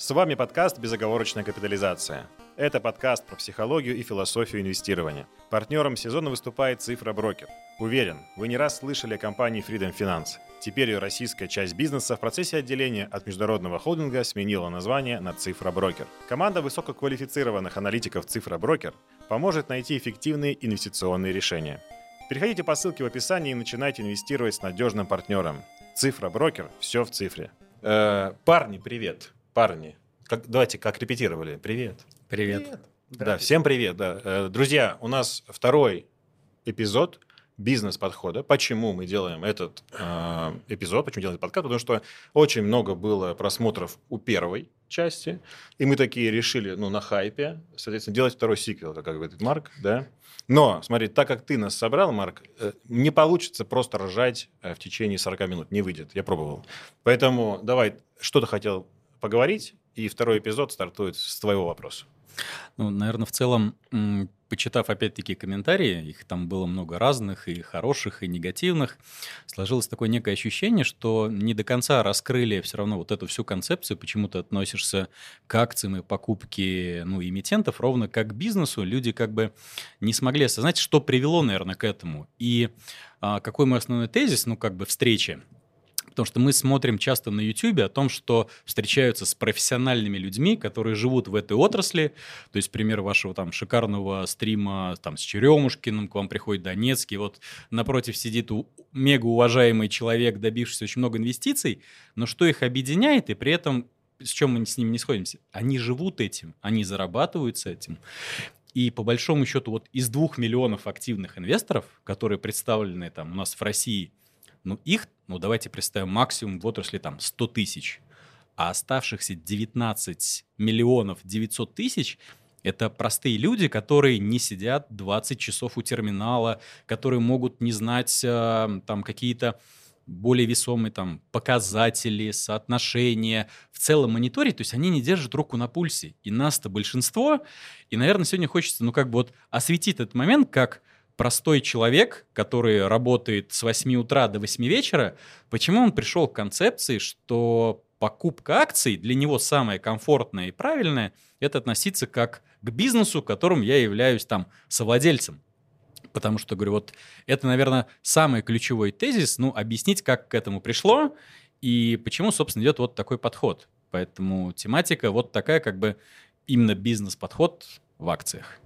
С вами подкаст «Безоговорочная капитализация». Это подкаст про психологию и философию инвестирования. Партнером сезона выступает «Цифра Брокер». Уверен, вы не раз слышали о компании Freedom Finance. Теперь ее российская часть бизнеса в процессе отделения от международного холдинга сменила название на «Цифра Брокер». Команда высококвалифицированных аналитиков «Цифра Брокер» поможет найти эффективные инвестиционные решения. Переходите по ссылке в описании и начинайте инвестировать с надежным партнером. «Цифра Брокер» – все в цифре. Э, парни, привет парни, как, давайте как репетировали. Привет. Привет. привет. Да, всем привет. Да. Э, друзья, у нас второй эпизод бизнес-подхода. Почему мы делаем этот э, эпизод, почему делаем этот подкаст? Потому что очень много было просмотров у первой части, и мы такие решили, ну, на хайпе, соответственно, делать второй сиквел, как говорит Марк, да. Но, смотри, так как ты нас собрал, Марк, э, не получится просто рожать э, в течение 40 минут, не выйдет, я пробовал. Поэтому давай, что ты хотел поговорить, и второй эпизод стартует с твоего вопроса. Ну, наверное, в целом, почитав опять-таки комментарии, их там было много разных, и хороших, и негативных, сложилось такое некое ощущение, что не до конца раскрыли все равно вот эту всю концепцию, почему ты относишься к акциям и покупке ну, эмитентов, ровно как к бизнесу. Люди как бы не смогли осознать, что привело, наверное, к этому. И а, какой мой основной тезис, ну, как бы встречи, Потому что мы смотрим часто на YouTube о том, что встречаются с профессиональными людьми, которые живут в этой отрасли. То есть, пример вашего там шикарного стрима там с Черемушкиным, к вам приходит Донецкий, вот напротив сидит мега уважаемый человек, добившийся очень много инвестиций, но что их объединяет, и при этом с чем мы с ними не сходимся? Они живут этим, они зарабатывают с этим. И по большому счету вот из двух миллионов активных инвесторов, которые представлены там у нас в России, ну, их, ну, давайте представим, максимум в отрасли там 100 тысяч, а оставшихся 19 миллионов 900 тысяч это простые люди, которые не сидят 20 часов у терминала, которые могут не знать э, там какие-то более весомые там показатели, соотношения, в целом мониторить, то есть они не держат руку на пульсе. И нас-то большинство, и, наверное, сегодня хочется, ну, как бы вот осветить этот момент, как простой человек, который работает с 8 утра до 8 вечера, почему он пришел к концепции, что покупка акций для него самое комфортное и правильное – это относиться как к бизнесу, которым я являюсь там совладельцем. Потому что, говорю, вот это, наверное, самый ключевой тезис, ну, объяснить, как к этому пришло и почему, собственно, идет вот такой подход. Поэтому тематика вот такая, как бы именно бизнес-подход в акциях.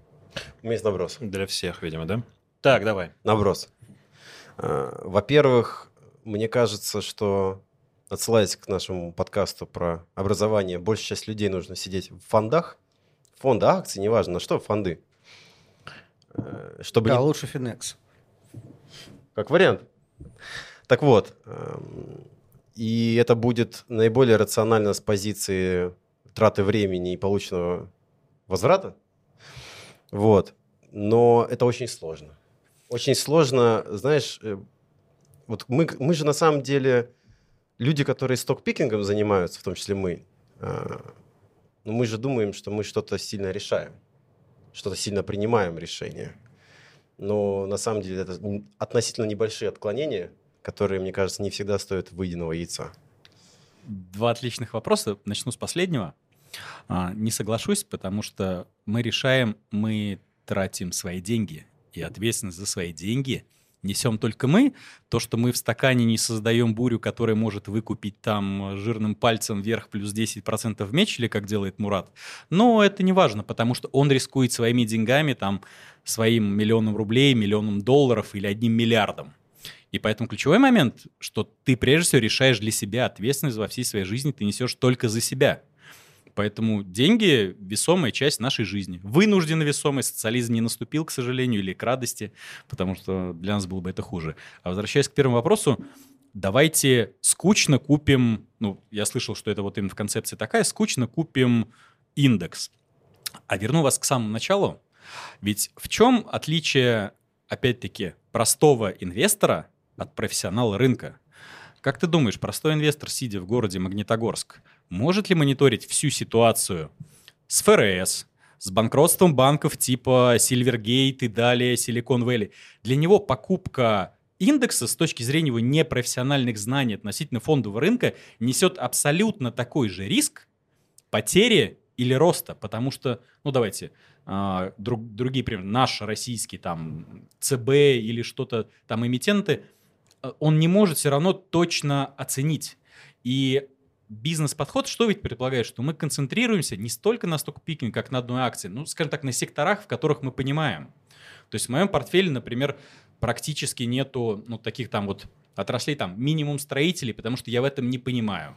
У меня есть наброс. Для всех, видимо, да? Так, давай. Наброс. А, во-первых, мне кажется, что отсылаясь к нашему подкасту про образование, большая часть людей нужно сидеть в фондах, фонды, акции, неважно, на что, фонды. Э, чтобы да, не... лучше Финекс. Как вариант. Так вот, эм, и это будет наиболее рационально с позиции траты времени и полученного возврата. Вот. Но это очень сложно очень сложно, знаешь, э, вот мы, мы же на самом деле люди, которые стокпикингом занимаются, в том числе мы, э, но мы же думаем, что мы что-то сильно решаем, что-то сильно принимаем решение. Но на самом деле это относительно небольшие отклонения, которые, мне кажется, не всегда стоят выеденного яйца. Два отличных вопроса. Начну с последнего. А, не соглашусь, потому что мы решаем, мы тратим свои деньги и ответственность за свои деньги несем только мы. То, что мы в стакане не создаем бурю, которая может выкупить там жирным пальцем вверх плюс 10% в меч, или как делает Мурат. Но это не важно, потому что он рискует своими деньгами, там, своим миллионом рублей, миллионом долларов или одним миллиардом. И поэтому ключевой момент, что ты прежде всего решаешь для себя ответственность во всей своей жизни, ты несешь только за себя. Поэтому деньги – весомая часть нашей жизни. Вынужденно весомый социализм не наступил, к сожалению, или к радости, потому что для нас было бы это хуже. А возвращаясь к первому вопросу, давайте скучно купим, ну, я слышал, что это вот именно в концепции такая, скучно купим индекс. А верну вас к самому началу. Ведь в чем отличие, опять-таки, простого инвестора от профессионала рынка? Как ты думаешь, простой инвестор, сидя в городе Магнитогорск, может ли мониторить всю ситуацию с ФРС, с банкротством банков типа Silvergate и далее Silicon Valley? Для него покупка индекса с точки зрения его непрофессиональных знаний относительно фондового рынка несет абсолютно такой же риск, потери или роста, потому что, ну давайте, э, друг, другие примеры, наш российский там ЦБ или что-то там эмитенты, э, он не может все равно точно оценить. И бизнес-подход что ведь предполагает, что мы концентрируемся не столько на сток-пикинг, как на одной акции, ну, скажем так, на секторах, в которых мы понимаем. То есть в моем портфеле, например, практически нету ну, таких там вот отраслей, там минимум строителей, потому что я в этом не понимаю.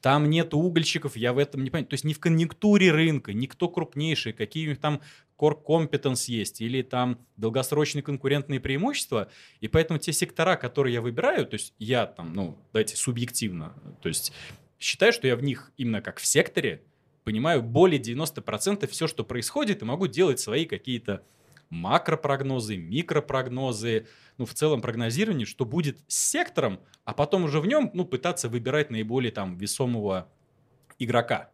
Там нет угольщиков, я в этом не понимаю. То есть не в конъюнктуре рынка, никто крупнейший, какие у них там core competence есть, или там долгосрочные конкурентные преимущества. И поэтому те сектора, которые я выбираю, то есть я там, ну, давайте субъективно, то есть считаю, что я в них именно как в секторе понимаю более 90% все, что происходит, и могу делать свои какие-то макропрогнозы, микропрогнозы, ну, в целом прогнозирование, что будет с сектором, а потом уже в нем, ну, пытаться выбирать наиболее там весомого игрока.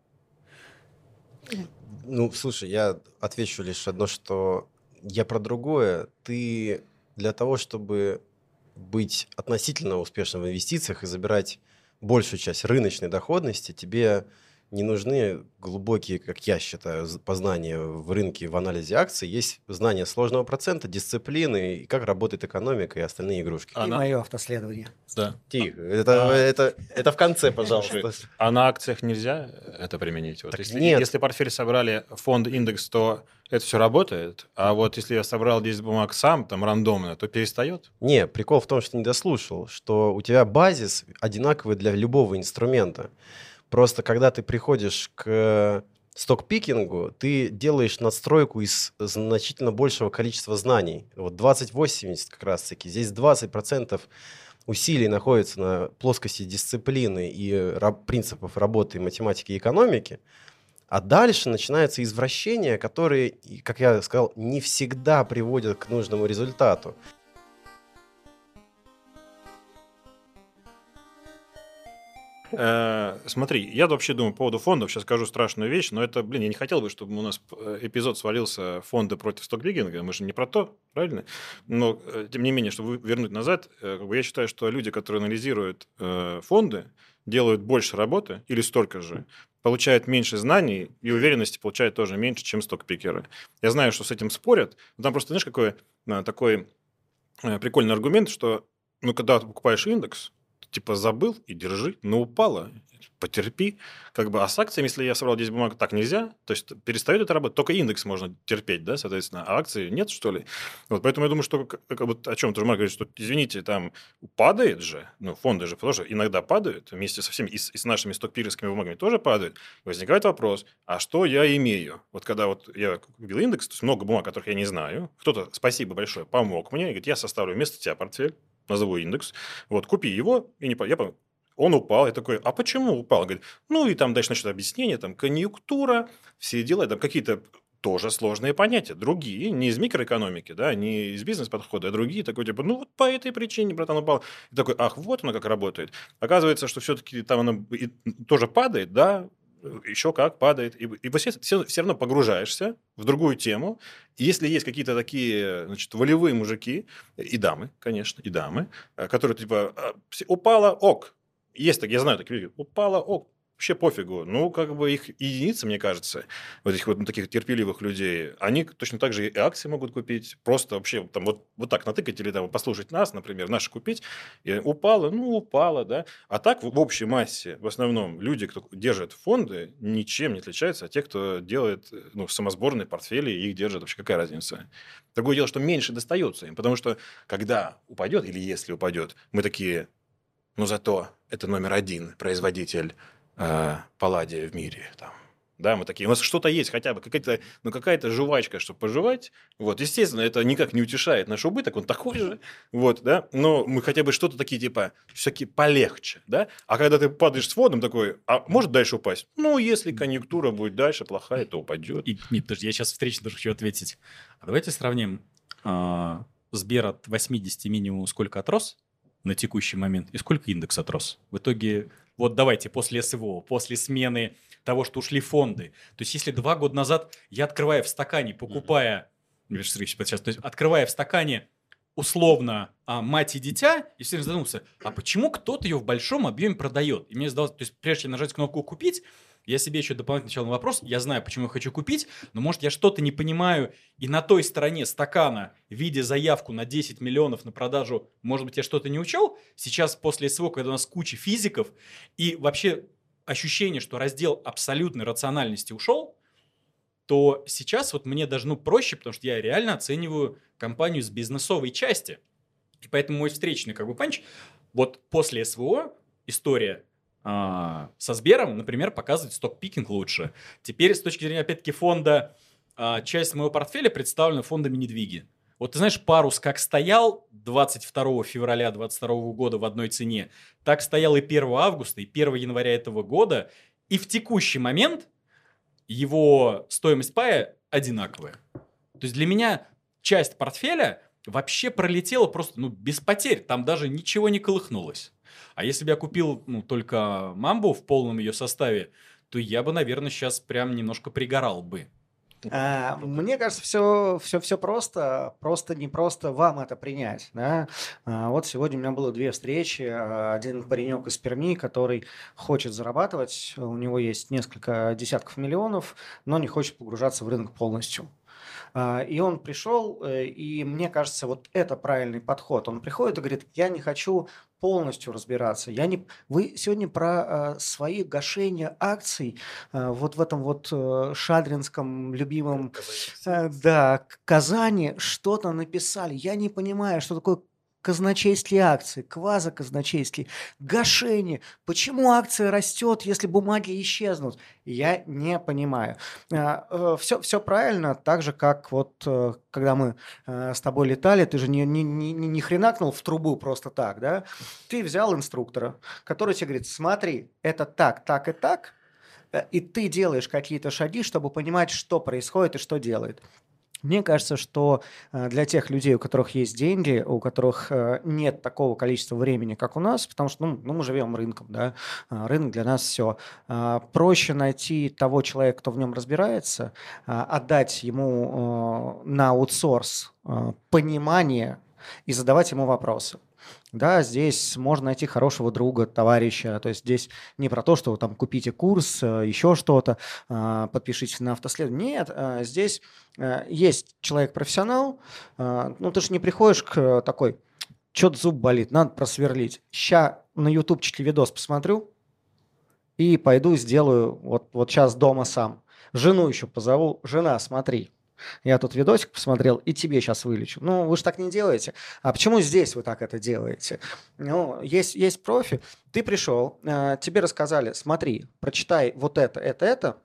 Ну, слушай, я отвечу лишь одно, что я про другое. Ты для того, чтобы быть относительно успешным в инвестициях и забирать большую часть рыночной доходности, тебе не нужны глубокие, как я считаю, познания в рынке, в анализе акций. Есть знание сложного процента, дисциплины, и как работает экономика и остальные игрушки. И Она... мое автоследование. Да. Тихо. Это, а... это, это в конце, пожалуйста. А на акциях нельзя это применить? Вот если, нет. если портфель собрали фонд индекс, то это все работает. А вот если я собрал 10 бумаг сам, там рандомно, то перестает? Не, прикол в том, что не дослушал, что у тебя базис одинаковый для любого инструмента. Просто когда ты приходишь к стокпикингу, ты делаешь надстройку из значительно большего количества знаний. Вот 20-80 как раз-таки. Здесь 20% усилий находится на плоскости дисциплины и раб- принципов работы математики и экономики. А дальше начинаются извращения, которые, как я сказал, не всегда приводят к нужному результату. Э, смотри, я вообще думаю по поводу фондов, сейчас скажу страшную вещь, но это, блин, я не хотел бы, чтобы у нас э, эпизод свалился фонды против стокбигинга, мы же не про то, правильно? Но, э, тем не менее, чтобы вернуть назад, я считаю, что люди, которые анализируют фонды, делают больше работы или столько же, получают меньше знаний и уверенности получают тоже меньше, чем стокпикеры. Я знаю, что с этим спорят, но там просто, знаешь, какой такой прикольный аргумент, что ну, когда ты покупаешь индекс, типа забыл и держи, но упала, потерпи. Как бы, а с акциями, если я собрал 10 бумаг, так нельзя. То есть перестает это работать. Только индекс можно терпеть, да, соответственно. А акции нет, что ли? Вот поэтому я думаю, что как, вот о чем тоже говорит, что, извините, там падает же, ну, фонды же тоже иногда падают, вместе со всеми, и с, и с нашими стокпировскими бумагами тоже падают. Возникает вопрос, а что я имею? Вот когда вот я купил индекс, то есть много бумаг, которых я не знаю, кто-то, спасибо большое, помог мне, и говорит, я составлю вместо тебя портфель, назову индекс, вот, купи его, и не, я он упал. Я такой, а почему упал? Говорит, ну и там дальше начнут объяснение, там конъюнктура, все дела, там какие-то тоже сложные понятия, другие, не из микроэкономики, да, не из бизнес-подхода, а другие, такой типа, ну вот по этой причине, братан, упал. И такой, ах, вот оно как работает. Оказывается, что все-таки там оно тоже падает, да, еще как падает. И, и все, все, все равно погружаешься в другую тему. И если есть какие-то такие, значит, волевые мужики, и дамы, конечно, и дамы, э, которые типа, «А, упала, ок. Есть так, я знаю такие люди, упала, ок, вообще пофигу. Ну, как бы их единицы, мне кажется, вот этих вот ну, таких терпеливых людей, они точно так же и акции могут купить, просто вообще там вот, вот так натыкать или там послушать нас, например, наши купить, и упало, ну, упало, да. А так в, в общей массе, в основном, люди, кто держит фонды, ничем не отличаются от тех, кто делает ну, самосборные портфели и их держит. Вообще какая разница? Другое дело, что меньше достается им, потому что когда упадет или если упадет, мы такие, ну, зато это номер один производитель э, палладия в мире. Там. Да, мы такие, у нас что-то есть хотя бы, какая-то, ну, какая-то жвачка, чтобы пожевать. Вот, естественно, это никак не утешает наш убыток, он такой же, вот, да, но мы хотя бы что-то такие, типа, все-таки полегче, да. А когда ты падаешь с фондом, такой, а может дальше упасть? Ну, если конъюнктура будет дальше плохая, то упадет. И, нет, подожди, я сейчас встречно хочу ответить. А давайте сравним э, Сбер от 80 минимум сколько отрос на текущий момент и сколько индекс отрос. В итоге вот давайте после СВО, после смены того, что ушли фонды. То есть, если два года назад я открывая в стакане, покупая, mm-hmm. сейчас, то есть, открывая в стакане условно а, мать и дитя, и все задумался, а почему кто-то ее в большом объеме продает? И мне задалось, то есть, прежде чем нажать кнопку «Купить», я себе еще дополнительно начал на вопрос, я знаю, почему я хочу купить, но может я что-то не понимаю, и на той стороне стакана, видя заявку на 10 миллионов на продажу, может быть, я что-то не учел. Сейчас после СВО, когда у нас куча физиков, и вообще ощущение, что раздел абсолютной рациональности ушел, то сейчас вот мне даже ну, проще, потому что я реально оцениваю компанию с бизнесовой части. И поэтому мой встречный как бы панч, вот после СВО история со Сбером, например, показывает сток-пикинг лучше. Теперь с точки зрения, опять-таки, фонда, а, часть моего портфеля представлена фондами недвиги. Вот ты знаешь, парус как стоял 22 февраля 2022 года в одной цене, так стоял и 1 августа, и 1 января этого года. И в текущий момент его стоимость пая одинаковая. То есть для меня часть портфеля вообще пролетела просто ну, без потерь. Там даже ничего не колыхнулось. А если бы я купил ну, только мамбу в полном ее составе, то я бы, наверное, сейчас прям немножко пригорал бы. А, мне кажется, все, все, все просто, просто не просто вам это принять. Да? А, вот сегодня у меня было две встречи. Один паренек из Перми, который хочет зарабатывать, у него есть несколько десятков миллионов, но не хочет погружаться в рынок полностью. А, и он пришел, э, и мне кажется, вот это правильный подход. Он приходит и говорит, я не хочу полностью разбираться. Я не... Вы сегодня про э, свои гашения акций э, вот в этом вот э, шадринском любимом, э, да, Казани что-то написали. Я не понимаю, что такое казначейские акции, квазоказначейские, гашение. Почему акция растет, если бумаги исчезнут? Я не понимаю. Все, все правильно, так же, как вот э, когда мы э, с тобой летали, ты же не, не, не, не хренакнул в трубу просто так, да? Ты взял инструктора, который тебе говорит, смотри, это так, так и так, э, и ты делаешь какие-то шаги, чтобы понимать, что происходит и что делает. Мне кажется, что э, для тех людей, у которых есть деньги, у которых э, нет такого количества времени, как у нас, потому что ну, ну, мы живем рынком, да, а, рынок для нас все, проще найти того человека, кто в нем разбирается, отдать ему э, на аутсорс понимание и задавать ему вопросы. Да, здесь можно найти хорошего друга, товарища. То есть здесь не про то, что там купите курс, э, еще что-то, а, подпишитесь на автоследование. Нет, а, здесь э, есть человек-профессионал. Ну, ты же не приходишь к такой, что-то зуб болит, надо просверлить. Ща на ютубчике видос посмотрю и пойду сделаю вот, вот сейчас дома сам. Жену еще позову. Жена, смотри, я тут видосик посмотрел и тебе сейчас вылечу. Ну, вы же так не делаете. А почему здесь вы так это делаете? Ну, есть, есть профи. Ты пришел, э, тебе рассказали, смотри, прочитай вот это, это, это,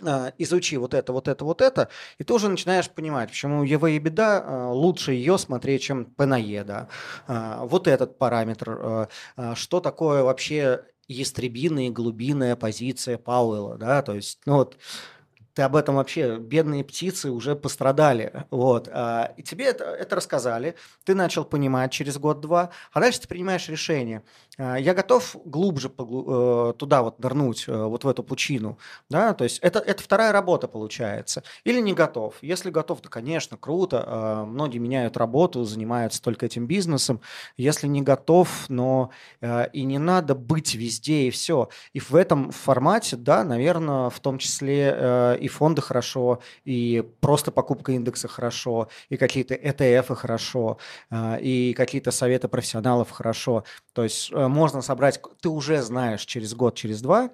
э, изучи вот это, вот это, вот это, и ты уже начинаешь понимать, почему ЕВ и беда э, лучше ее смотреть, чем ПНЕ, да. Вот этот параметр, что такое вообще ястребиная и глубинная позиция Пауэлла, да, то есть, ну вот, ты об этом вообще, бедные птицы уже пострадали, вот, а, и тебе это, это рассказали, ты начал понимать через год-два, а дальше ты принимаешь решение, я готов глубже э, туда вот нырнуть, э, вот в эту пучину, да, то есть это, это вторая работа получается, или не готов, если готов, то, конечно, круто, многие меняют работу, занимаются только этим бизнесом, если не готов, но э, и не надо быть везде и все, и в этом формате, да, наверное, в том числе и фонды хорошо, и просто покупка индекса хорошо, и какие-то ETF хорошо, и какие-то советы профессионалов хорошо. То есть э, можно собрать, ты уже знаешь через год, через два,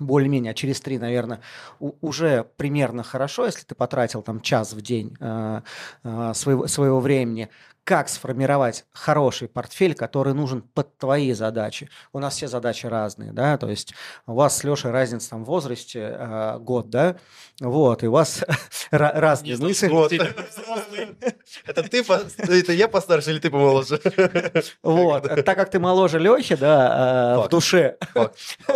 более-менее, а через три, наверное, уже примерно хорошо, если ты потратил там час в день э, э, своего, своего времени, как сформировать хороший портфель, который нужен под твои задачи. У нас все задачи разные, да, то есть у вас с Лешей разница там в возрасте э, год, да, вот, и у вас разные мысли. Это ты, это я постарше или ты помоложе? Вот, так как ты моложе Лехи, да, э, в душе,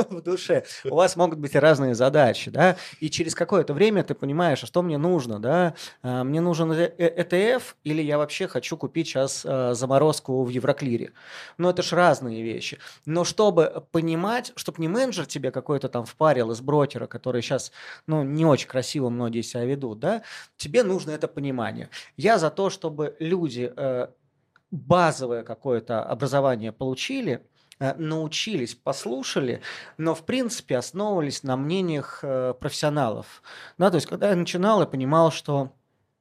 в душе, у вас могут быть разные задачи, да, и через какое-то время ты понимаешь, а что мне нужно, да, э, мне нужен ETF или я вообще хочу купить сейчас э, заморозку в Евроклире. Но это же разные вещи. Но чтобы понимать, чтобы не менеджер тебе какой-то там впарил из брокера, который сейчас, ну, не очень красиво многие себя ведут, да, тебе нужно это понимание. Я за то, чтобы люди э, базовое какое-то образование получили, э, научились, послушали, но в принципе основывались на мнениях э, профессионалов. Да, то есть, когда я начинал, я понимал, что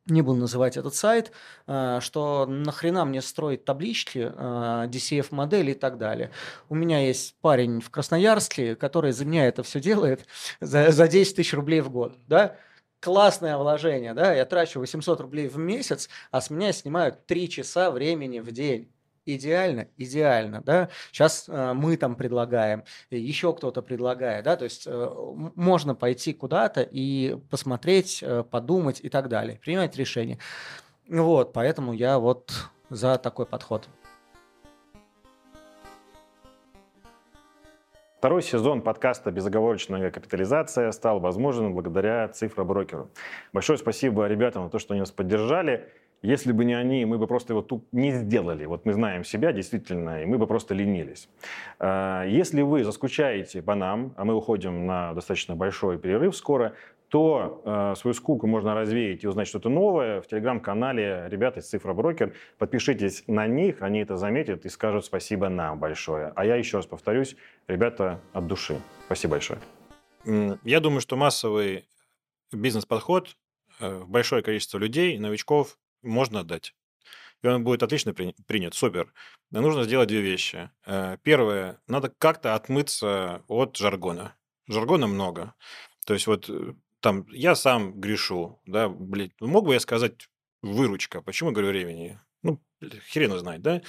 не буду называть этот сайт, э, что нахрена мне строить таблички, DCF-модели и так далее. У меня есть парень в Красноярске, который за меня это все делает за, за 10 тысяч рублей в год. Да? классное вложение, да, я трачу 800 рублей в месяц, а с меня снимают 3 часа времени в день. Идеально, идеально, да. Сейчас э, мы там предлагаем, еще кто-то предлагает, да, то есть э, можно пойти куда-то и посмотреть, э, подумать и так далее, принимать решение. Вот, поэтому я вот за такой подход. Второй сезон подкаста «Безоговорочная капитализация» стал возможен благодаря цифроброкеру. Большое спасибо ребятам за то, что они нас поддержали. Если бы не они, мы бы просто его тут не сделали. Вот мы знаем себя действительно, и мы бы просто ленились. А, если вы заскучаете по нам, а мы уходим на достаточно большой перерыв скоро, то э, свою скуку можно развеять и узнать что-то новое в телеграм-канале ребята из Цифроброкер. Подпишитесь на них, они это заметят и скажут спасибо нам большое. А я еще раз повторюсь, ребята от души. Спасибо большое. Я думаю, что массовый бизнес-подход э, большое количество людей, новичков, можно отдать. И он будет отлично принят, супер. Но нужно сделать две вещи. Э, первое, надо как-то отмыться от жаргона. Жаргона много. То есть вот э, там, я сам грешу, да, блядь, мог бы я сказать выручка, почему говорю времени? Ну, хрен знает, да?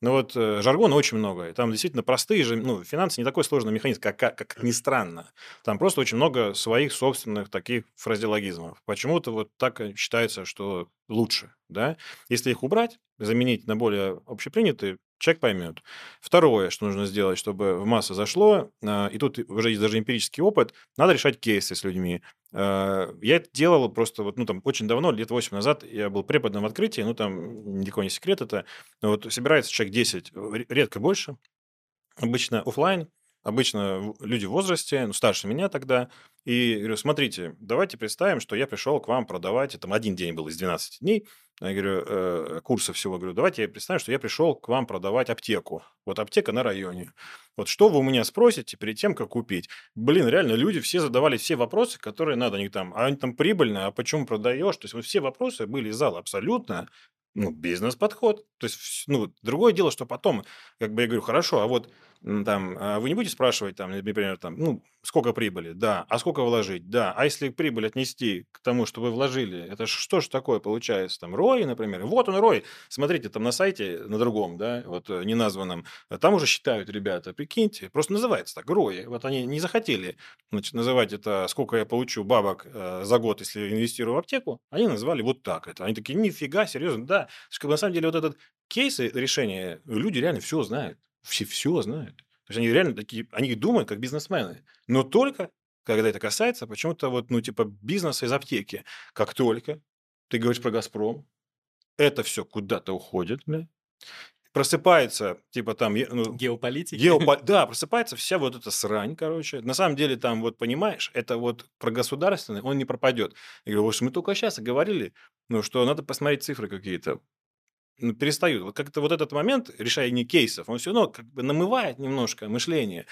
Но вот э, жаргона очень много. И там действительно простые же, ну, финансы не такой сложный механизм, как, как, как ни странно. Там просто очень много своих собственных таких фразеологизмов. Почему-то вот так считается, что лучше, да? Если их убрать, заменить на более общепринятые, человек поймет. Второе, что нужно сделать, чтобы в массу зашло, а, и тут уже есть даже эмпирический опыт, надо решать кейсы с людьми. А, я это делал просто вот, ну, там, очень давно, лет 8 назад, я был преподом в открытии, ну, там, никакой не секрет это, но вот собирается человек 10, редко больше, обычно офлайн, обычно люди в возрасте, ну, старше меня тогда, и говорю, смотрите, давайте представим, что я пришел к вам продавать, там один день был из 12 дней, я говорю, э, курса всего, говорю, давайте я представим, что я пришел к вам продавать аптеку. Вот аптека на районе. Вот что вы у меня спросите перед тем, как купить? Блин, реально, люди все задавали все вопросы, которые надо. Они там, а они там прибыльно, а почему продаешь? То есть, вот все вопросы были из зала абсолютно ну, бизнес-подход. То есть, ну, другое дело, что потом, как бы я говорю, хорошо, а вот там, а вы не будете спрашивать, там, например, там, ну, сколько прибыли? Да. А сколько вложить? Да. А если прибыль отнести к тому, что вы вложили, это что же такое получается? Там, ROI, например. Вот он, ROI. Смотрите, там на сайте, на другом, да, вот э, неназванном, там уже считают ребята, прикиньте, просто называется так, ROI. Вот они не захотели, значит, называть это, сколько я получу бабок э, за год, если инвестирую в аптеку, они назвали вот так это. Они такие, нифига, серьезно, да. На самом деле, вот этот кейс решения, люди реально все знают все все знают. То есть они реально такие, они думают как бизнесмены. Но только, когда это касается почему-то вот, ну, типа бизнеса из аптеки. Как только ты говоришь про «Газпром», это все куда-то уходит, бля. Просыпается, типа там... Ну, Геополитика? Геопо... Да, просыпается вся вот эта срань, короче. На самом деле там, вот понимаешь, это вот про государственный, он не пропадет. Я говорю, мы только сейчас говорили, ну, что надо посмотреть цифры какие-то перестают. Вот как-то вот этот момент решения кейсов, он все равно как бы намывает немножко мышление.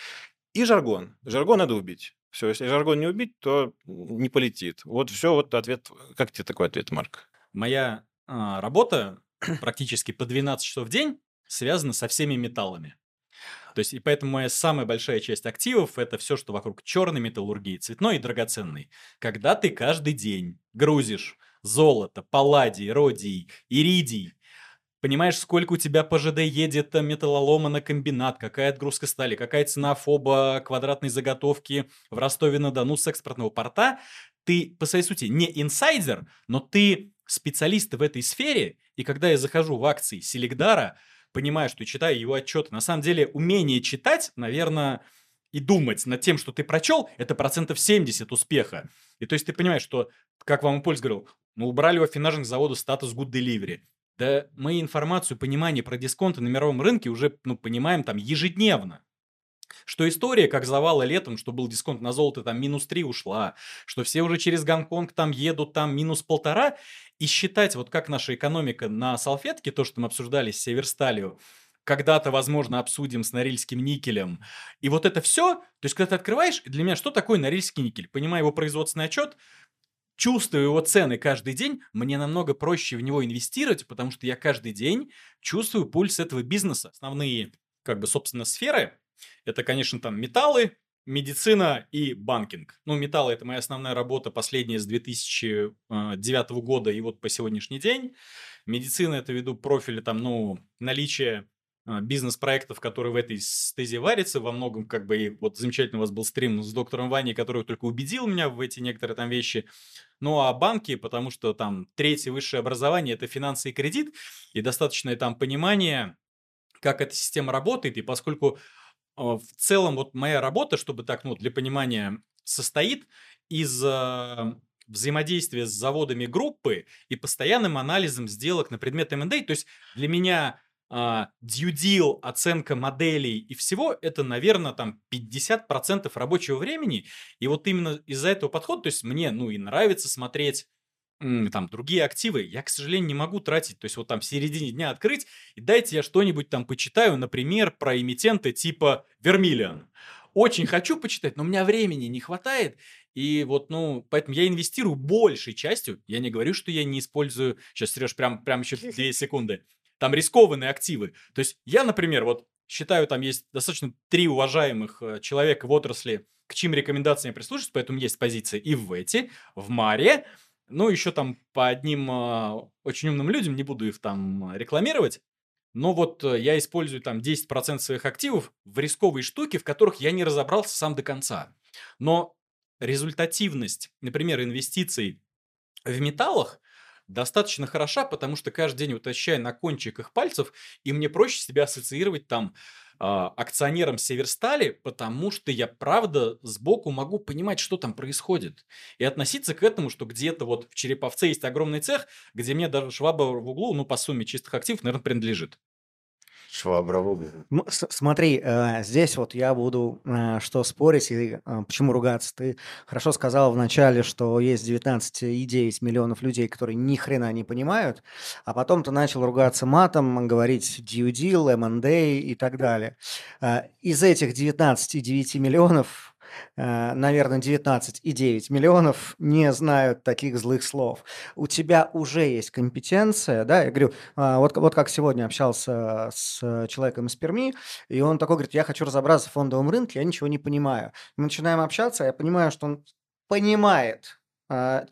И жаргон. Жаргон надо убить. Все, если жаргон не убить, то не полетит. Вот все, вот ответ. Как тебе такой ответ, Марк? Моя а, работа практически по 12 часов в день связана со всеми металлами. То есть, и поэтому моя самая большая часть активов – это все, что вокруг черной металлургии, цветной и драгоценной. Когда ты каждый день грузишь золото, палладий, родий, иридий, Понимаешь, сколько у тебя по ЖД едет э, металлолома на комбинат, какая отгрузка стали, какая цена ФОБа квадратной заготовки в Ростове-на-Дону с экспортного порта. Ты, по своей сути, не инсайдер, но ты специалист в этой сфере. И когда я захожу в акции Селегдара, понимаю, что читаю его отчеты. На самом деле, умение читать, наверное, и думать над тем, что ты прочел, это процентов 70 успеха. И то есть ты понимаешь, что, как вам Польс говорил, мы убрали у афинажных завода статус good delivery. Да мы информацию, понимание про дисконты на мировом рынке уже ну, понимаем там ежедневно. Что история, как завала летом, что был дисконт на золото, там минус 3 ушла, что все уже через Гонконг там едут, там минус полтора, и считать, вот как наша экономика на салфетке, то, что мы обсуждали с Северсталью, когда-то, возможно, обсудим с норильским никелем. И вот это все, то есть, когда ты открываешь, для меня что такое норильский никель? Понимаю его производственный отчет, чувствую его цены каждый день, мне намного проще в него инвестировать, потому что я каждый день чувствую пульс этого бизнеса. Основные, как бы, собственно, сферы, это, конечно, там металлы, медицина и банкинг. Ну, металлы – это моя основная работа, последняя с 2009 года и вот по сегодняшний день. Медицина – это ввиду профиля, там, ну, наличие бизнес-проектов, которые в этой стезе варятся, во многом как бы и вот замечательно у вас был стрим с доктором Ваней, который только убедил меня в эти некоторые там вещи. Ну а банки, потому что там третье высшее образование – это финансы и кредит, и достаточное там понимание, как эта система работает, и поскольку а, в целом вот моя работа, чтобы так, ну, для понимания, состоит из а, взаимодействия с заводами группы и постоянным анализом сделок на предмет M&A. То есть для меня а, due deal, оценка моделей и всего, это, наверное, там 50% рабочего времени. И вот именно из-за этого подхода, то есть мне, ну, и нравится смотреть там другие активы, я, к сожалению, не могу тратить. То есть вот там в середине дня открыть, и дайте я что-нибудь там почитаю, например, про эмитенты типа Vermilion. Очень хочу почитать, но у меня времени не хватает. И вот, ну, поэтому я инвестирую большей частью. Я не говорю, что я не использую... Сейчас, Сереж, прям, прям еще две секунды там рискованные активы. То есть я, например, вот считаю, там есть достаточно три уважаемых э, человека в отрасли, к чьим рекомендациям я прислушиваюсь, поэтому есть позиции и в эти, в Маре, ну, еще там по одним э, очень умным людям, не буду их там рекламировать, но вот э, я использую там 10% своих активов в рисковые штуки, в которых я не разобрался сам до конца. Но результативность, например, инвестиций в металлах достаточно хороша, потому что каждый день утащаю на кончиках пальцев, и мне проще себя ассоциировать там э, акционером Северстали, потому что я правда сбоку могу понимать, что там происходит. И относиться к этому, что где-то вот в Череповце есть огромный цех, где мне даже шваба в углу, ну, по сумме чистых активов, наверное, принадлежит. Швабра в. Смотри, э, здесь вот я буду э, что спорить и э, почему ругаться. Ты хорошо сказал вначале, что есть 19,9 миллионов людей, которые ни хрена не понимают, а потом ты начал ругаться матом, говорить due deal, M&A и так далее. Из этих 19,9 миллионов Э, наверное, 19,9 миллионов не знают таких злых слов. У тебя уже есть компетенция, да, я говорю, а, вот, вот как сегодня общался с человеком из Перми, и он такой говорит, я хочу разобраться в фондовом рынке, я ничего не понимаю. Мы начинаем общаться, я понимаю, что он понимает,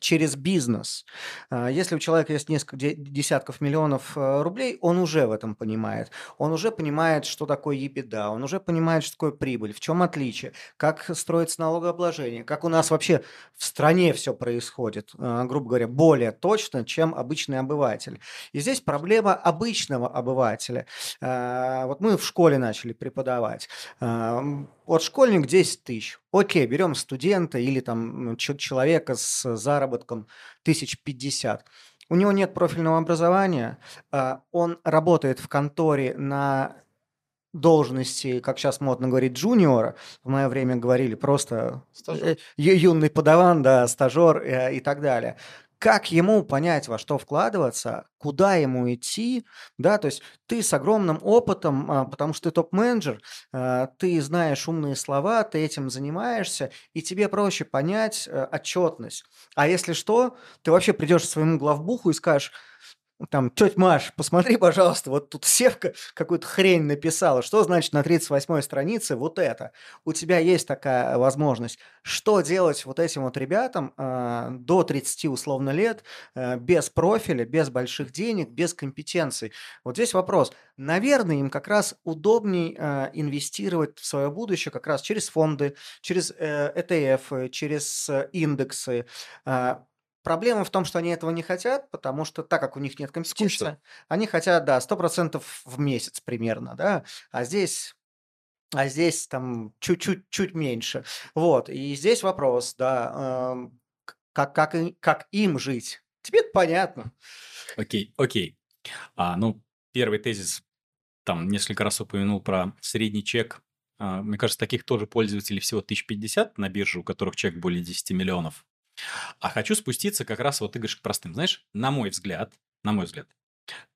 через бизнес. А, если у человека есть несколько десятков миллионов э, рублей, он уже в этом понимает. Он уже понимает, что такое EBITDA, он уже понимает, что такое прибыль, в чем отличие, как строится налогообложение, как у нас вообще в стране все происходит, а, грубо говоря, более точно, чем обычный обыватель. И здесь проблема обычного обывателя. Вот мы в школе начали преподавать. Вот школьник 10 тысяч. Окей, берем студента или там человека с заработком тысяч пятьдесят. У него нет профильного образования, а, он работает в конторе на должности, как сейчас модно говорить, джуниора, в мое время говорили просто стажер. Э, юный подаван, да, стажер э, и так далее как ему понять, во что вкладываться, куда ему идти, да, то есть ты с огромным опытом, а, потому что ты топ-менеджер, а, ты знаешь умные слова, ты этим занимаешься, и тебе проще понять э, отчетность. А если что, ты вообще придешь к своему главбуху и скажешь, там, тетя Маш, посмотри, пожалуйста, вот тут Севка какую-то хрень написала. Что значит на 38-й странице вот это? У тебя есть такая возможность. Что делать вот этим вот ребятам э, до 30 условно лет, э, без профиля, без больших денег, без компетенций? Вот здесь вопрос. Наверное, им как раз удобней э, инвестировать в свое будущее как раз через фонды, через э, ETF, через э, индексы, э, Проблема в том, что они этого не хотят, потому что так как у них нет компетенции, Скучно. они хотят, да, 100% в месяц примерно, да, а здесь а здесь там чуть-чуть чуть меньше. Вот, и здесь вопрос, да, э, как, как, как им жить? Тебе это понятно. Окей, окей. А, ну, первый тезис, там несколько раз упомянул про средний чек. А, мне кажется, таких тоже пользователей всего 1050 на бирже, у которых чек более 10 миллионов. А хочу спуститься как раз вот, Игорь, к простым. Знаешь, на мой взгляд, на мой взгляд,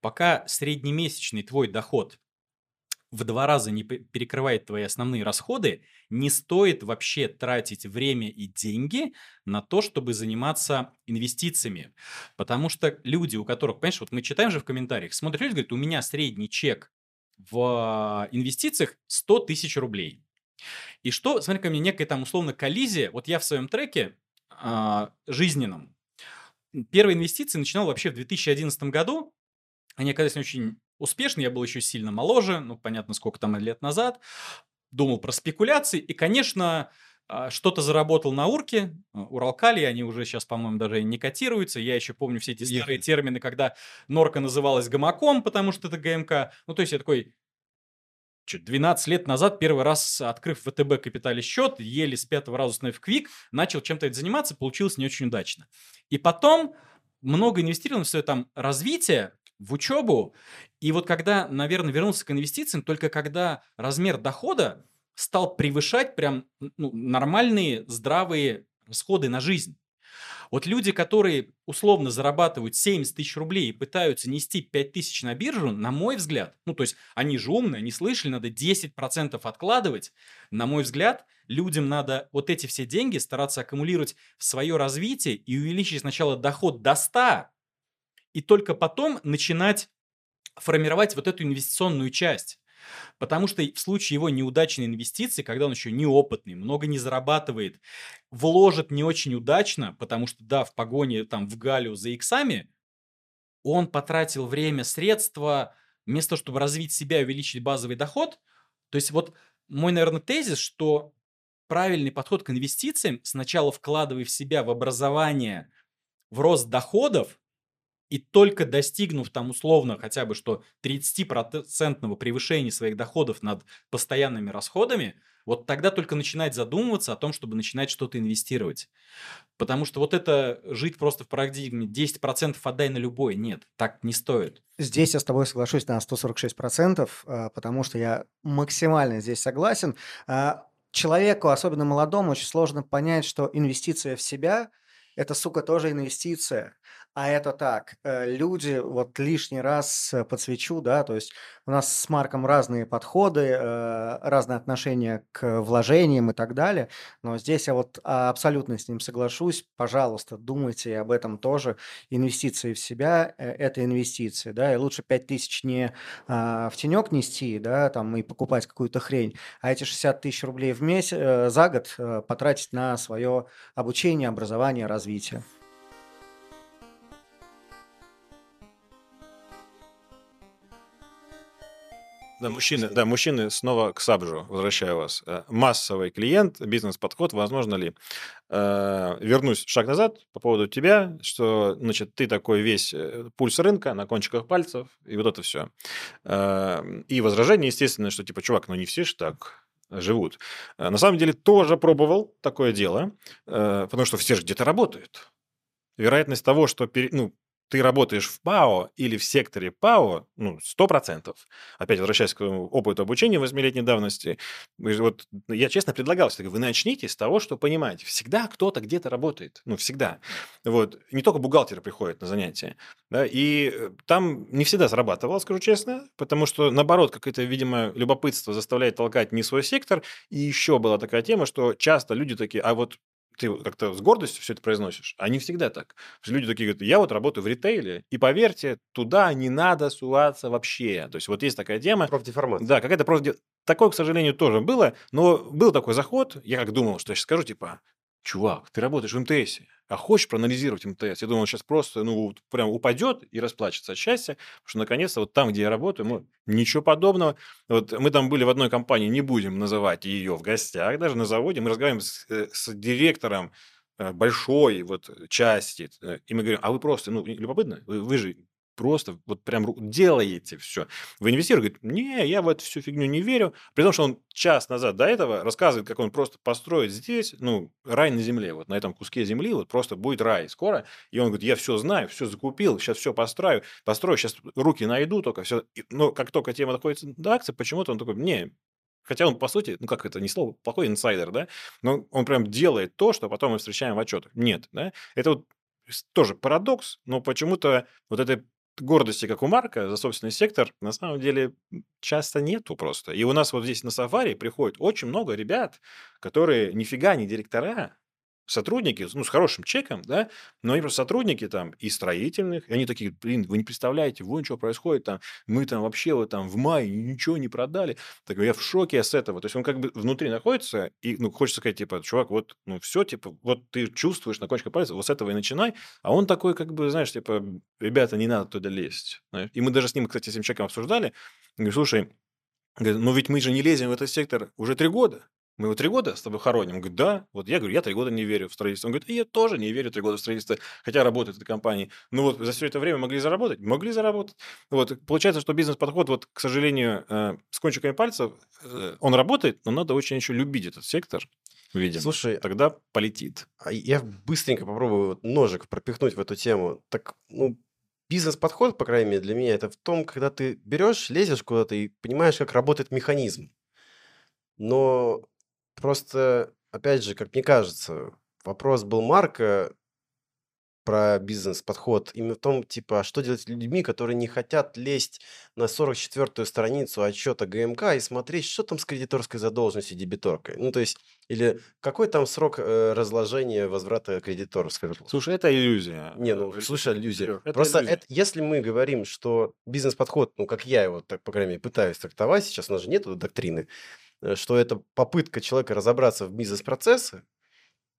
пока среднемесячный твой доход в два раза не перекрывает твои основные расходы, не стоит вообще тратить время и деньги на то, чтобы заниматься инвестициями. Потому что люди, у которых, понимаешь, вот мы читаем же в комментариях, смотрят люди, говорят, у меня средний чек в инвестициях 100 тысяч рублей. И что, смотри, ко мне некая там условно коллизия. Вот я в своем треке э, жизненном первые инвестиции начинал вообще в 2011 году. Они оказались очень успешны. Я был еще сильно моложе, ну, понятно, сколько там лет назад. Думал про спекуляции. И, конечно, а, что-то заработал на Урке, Уралкали, они уже сейчас, по-моему, даже не котируются. Я еще помню все эти старые термины, когда Норка называлась гамаком, потому что это ГМК. Ну, то есть я такой, 12 лет назад, первый раз, открыв ВТБ капитале счет, еле с пятого раза установив Квик, начал чем-то это заниматься, получилось не очень удачно. И потом много инвестировал в свое там развитие, в учебу. И вот когда, наверное, вернулся к инвестициям, только когда размер дохода стал превышать прям ну, нормальные, здравые расходы на жизнь. Вот люди, которые условно зарабатывают 70 тысяч рублей и пытаются нести 5 тысяч на биржу, на мой взгляд, ну то есть они же умные, они слышали, надо 10% откладывать. На мой взгляд, людям надо вот эти все деньги стараться аккумулировать в свое развитие и увеличить сначала доход до 100, и только потом начинать формировать вот эту инвестиционную часть. Потому что в случае его неудачной инвестиции, когда он еще неопытный, много не зарабатывает, вложит не очень удачно, потому что, да, в погоне там в Галю за иксами, он потратил время, средства, вместо того, чтобы развить себя и увеличить базовый доход. То есть вот мой, наверное, тезис, что правильный подход к инвестициям, сначала вкладывай в себя в образование, в рост доходов, и только достигнув там условно хотя бы что 30% превышения своих доходов над постоянными расходами, вот тогда только начинать задумываться о том, чтобы начинать что-то инвестировать. Потому что вот это жить просто в парадигме 10% отдай на любой, нет, так не стоит. Здесь я с тобой соглашусь на 146%, а, потому что я максимально здесь согласен. А, человеку, особенно молодому, очень сложно понять, что инвестиция в себя – это, сука, тоже инвестиция. А это так, э, люди, вот лишний раз э, подсвечу, да, то есть у нас с Марком разные подходы, э, разные отношения к вложениям и так далее, но здесь я вот абсолютно с ним соглашусь. Пожалуйста, думайте об этом тоже. Инвестиции в себя – это инвестиции, да, и лучше 5 тысяч не а, в тенек нести, да, там, и покупать какую-то хрень, а эти 60 тысяч рублей в месяц, за год потратить на свое обучение, образование, развитие. Да, мужчины, да, мужчины, снова к Сабжу, возвращаю вас. Э, массовый клиент, бизнес-подход, возможно ли? Э, вернусь шаг назад по поводу тебя, что, значит, ты такой весь э, пульс рынка на кончиках пальцев, и вот это все. И возражение, естественно, что, типа, чувак, ну не все же так живут. На самом деле тоже пробовал такое дело, потому что все же где-то работают вероятность того, что ну, ты работаешь в ПАО или в секторе ПАО, ну, 100%. Опять возвращаясь к опыту обучения восьмилетней давности, вот я честно предлагал, вы начните с того, что понимаете, всегда кто-то где-то работает, ну, всегда. Вот. Не только бухгалтеры приходят на занятия, да, и э, там не всегда срабатывало, скажу честно, потому что, наоборот, какое-то, видимо, любопытство заставляет толкать не свой сектор, и еще была такая тема, что часто люди такие, а вот ты как-то с гордостью все это произносишь. А не всегда так. Люди такие говорят, я вот работаю в ритейле, и поверьте, туда не надо суваться вообще. То есть вот есть такая тема. Профдеформация. Да, какая-то профдеформация. Такое, к сожалению, тоже было, но был такой заход, я как думал, что я сейчас скажу, типа, чувак, ты работаешь в МТСе, а хочешь проанализировать МТС? Я думал, он сейчас просто, ну, прям упадет и расплачется от счастья, потому что, наконец-то, вот там, где я работаю, ну, ничего подобного. Вот мы там были в одной компании, не будем называть ее в гостях, даже на заводе, мы разговариваем с, э, с директором э, большой вот части, э, и мы говорим, а вы просто, ну, любопытно, вы, вы же просто вот прям делаете все. Вы инвестируете, говорит, не, я в эту всю фигню не верю. При том, что он час назад до этого рассказывает, как он просто построит здесь, ну, рай на земле, вот на этом куске земли, вот просто будет рай скоро. И он говорит, я все знаю, все закупил, сейчас все построю, построю, сейчас руки найду только все. Но как только тема доходит до акции, почему-то он такой, не, Хотя он, по сути, ну как это, не слово, плохой инсайдер, да, но он прям делает то, что потом мы встречаем в отчетах. Нет, да, это вот тоже парадокс, но почему-то вот это гордости, как у Марка, за собственный сектор, на самом деле часто нету просто. И у нас вот здесь на сафари приходит очень много ребят, которые нифига не директора, сотрудники, ну, с хорошим чеком, да, но они просто сотрудники там и строительных, и они такие, блин, вы не представляете, вон что происходит там, мы там вообще вот там в мае ничего не продали. Так я в шоке с этого. То есть он как бы внутри находится, и, ну, хочется сказать, типа, чувак, вот, ну, все, типа, вот ты чувствуешь на кончике пальца, вот с этого и начинай, а он такой, как бы, знаешь, типа, ребята, не надо туда лезть. Знаешь? И мы даже с ним, кстати, с этим человеком обсуждали, говорю, слушай, ну ведь мы же не лезем в этот сектор уже три года мы его три года с тобой хороним. Он говорит, да. Вот я говорю, я три года не верю в строительство. Он говорит, я тоже не верю три года в строительство, хотя работает в этой компании. Ну вот за все это время могли заработать? Могли заработать. Вот. Получается, что бизнес-подход, вот, к сожалению, э, с кончиками пальцев, э, он работает, но надо очень еще любить этот сектор, видимо. Слушай, тогда полетит. А я быстренько попробую ножик пропихнуть в эту тему. Так, ну, бизнес-подход, по крайней мере, для меня, это в том, когда ты берешь, лезешь куда-то и понимаешь, как работает механизм. Но Просто, опять же, как мне кажется, вопрос был Марка про бизнес-подход именно в том, типа, а что делать с людьми, которые не хотят лезть на 44-ю страницу отчета ГМК и смотреть, что там с кредиторской задолженностью дебиторкой. Ну, то есть, или какой там срок э, разложения возврата кредиторской Слушай, это иллюзия. Не, ну, слушай, иллюзия. Это Просто иллюзия. Это, если мы говорим, что бизнес-подход, ну, как я его, так, по крайней мере, пытаюсь трактовать, сейчас у нас же нет доктрины, Э, что это попытка человека разобраться в бизнес-процессе,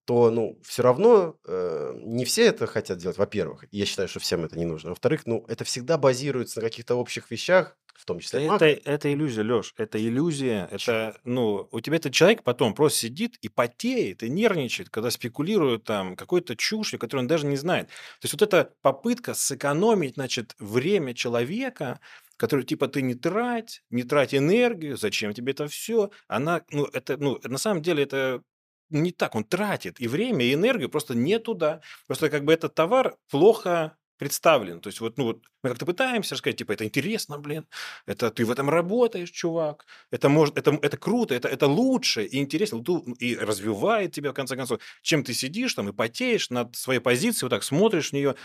то, ну, все равно э, не все это хотят делать, во-первых. Я считаю, что всем это не нужно. Во-вторых, ну, это всегда базируется на каких-то общих вещах, в том числе. Это, это иллюзия, Леш, это иллюзия. Это, ну, у тебя этот человек потом просто сидит и потеет, и нервничает, когда спекулирует там какой-то чушью, которую он даже не знает. То есть вот эта попытка сэкономить, значит, время человека, которую типа ты не трать, не трать энергию, зачем тебе это все? Она, ну, это, ну, на самом деле это не так, он тратит и время, и энергию просто не туда. Просто как бы этот товар плохо представлен. То есть вот, ну, вот мы как-то пытаемся сказать, типа, это интересно, блин, это ты в этом работаешь, чувак, это может, это, это круто, это, это лучше и интересно, и развивает тебя, в конце концов, чем ты сидишь там и потеешь над своей позицией, вот так смотришь в нее,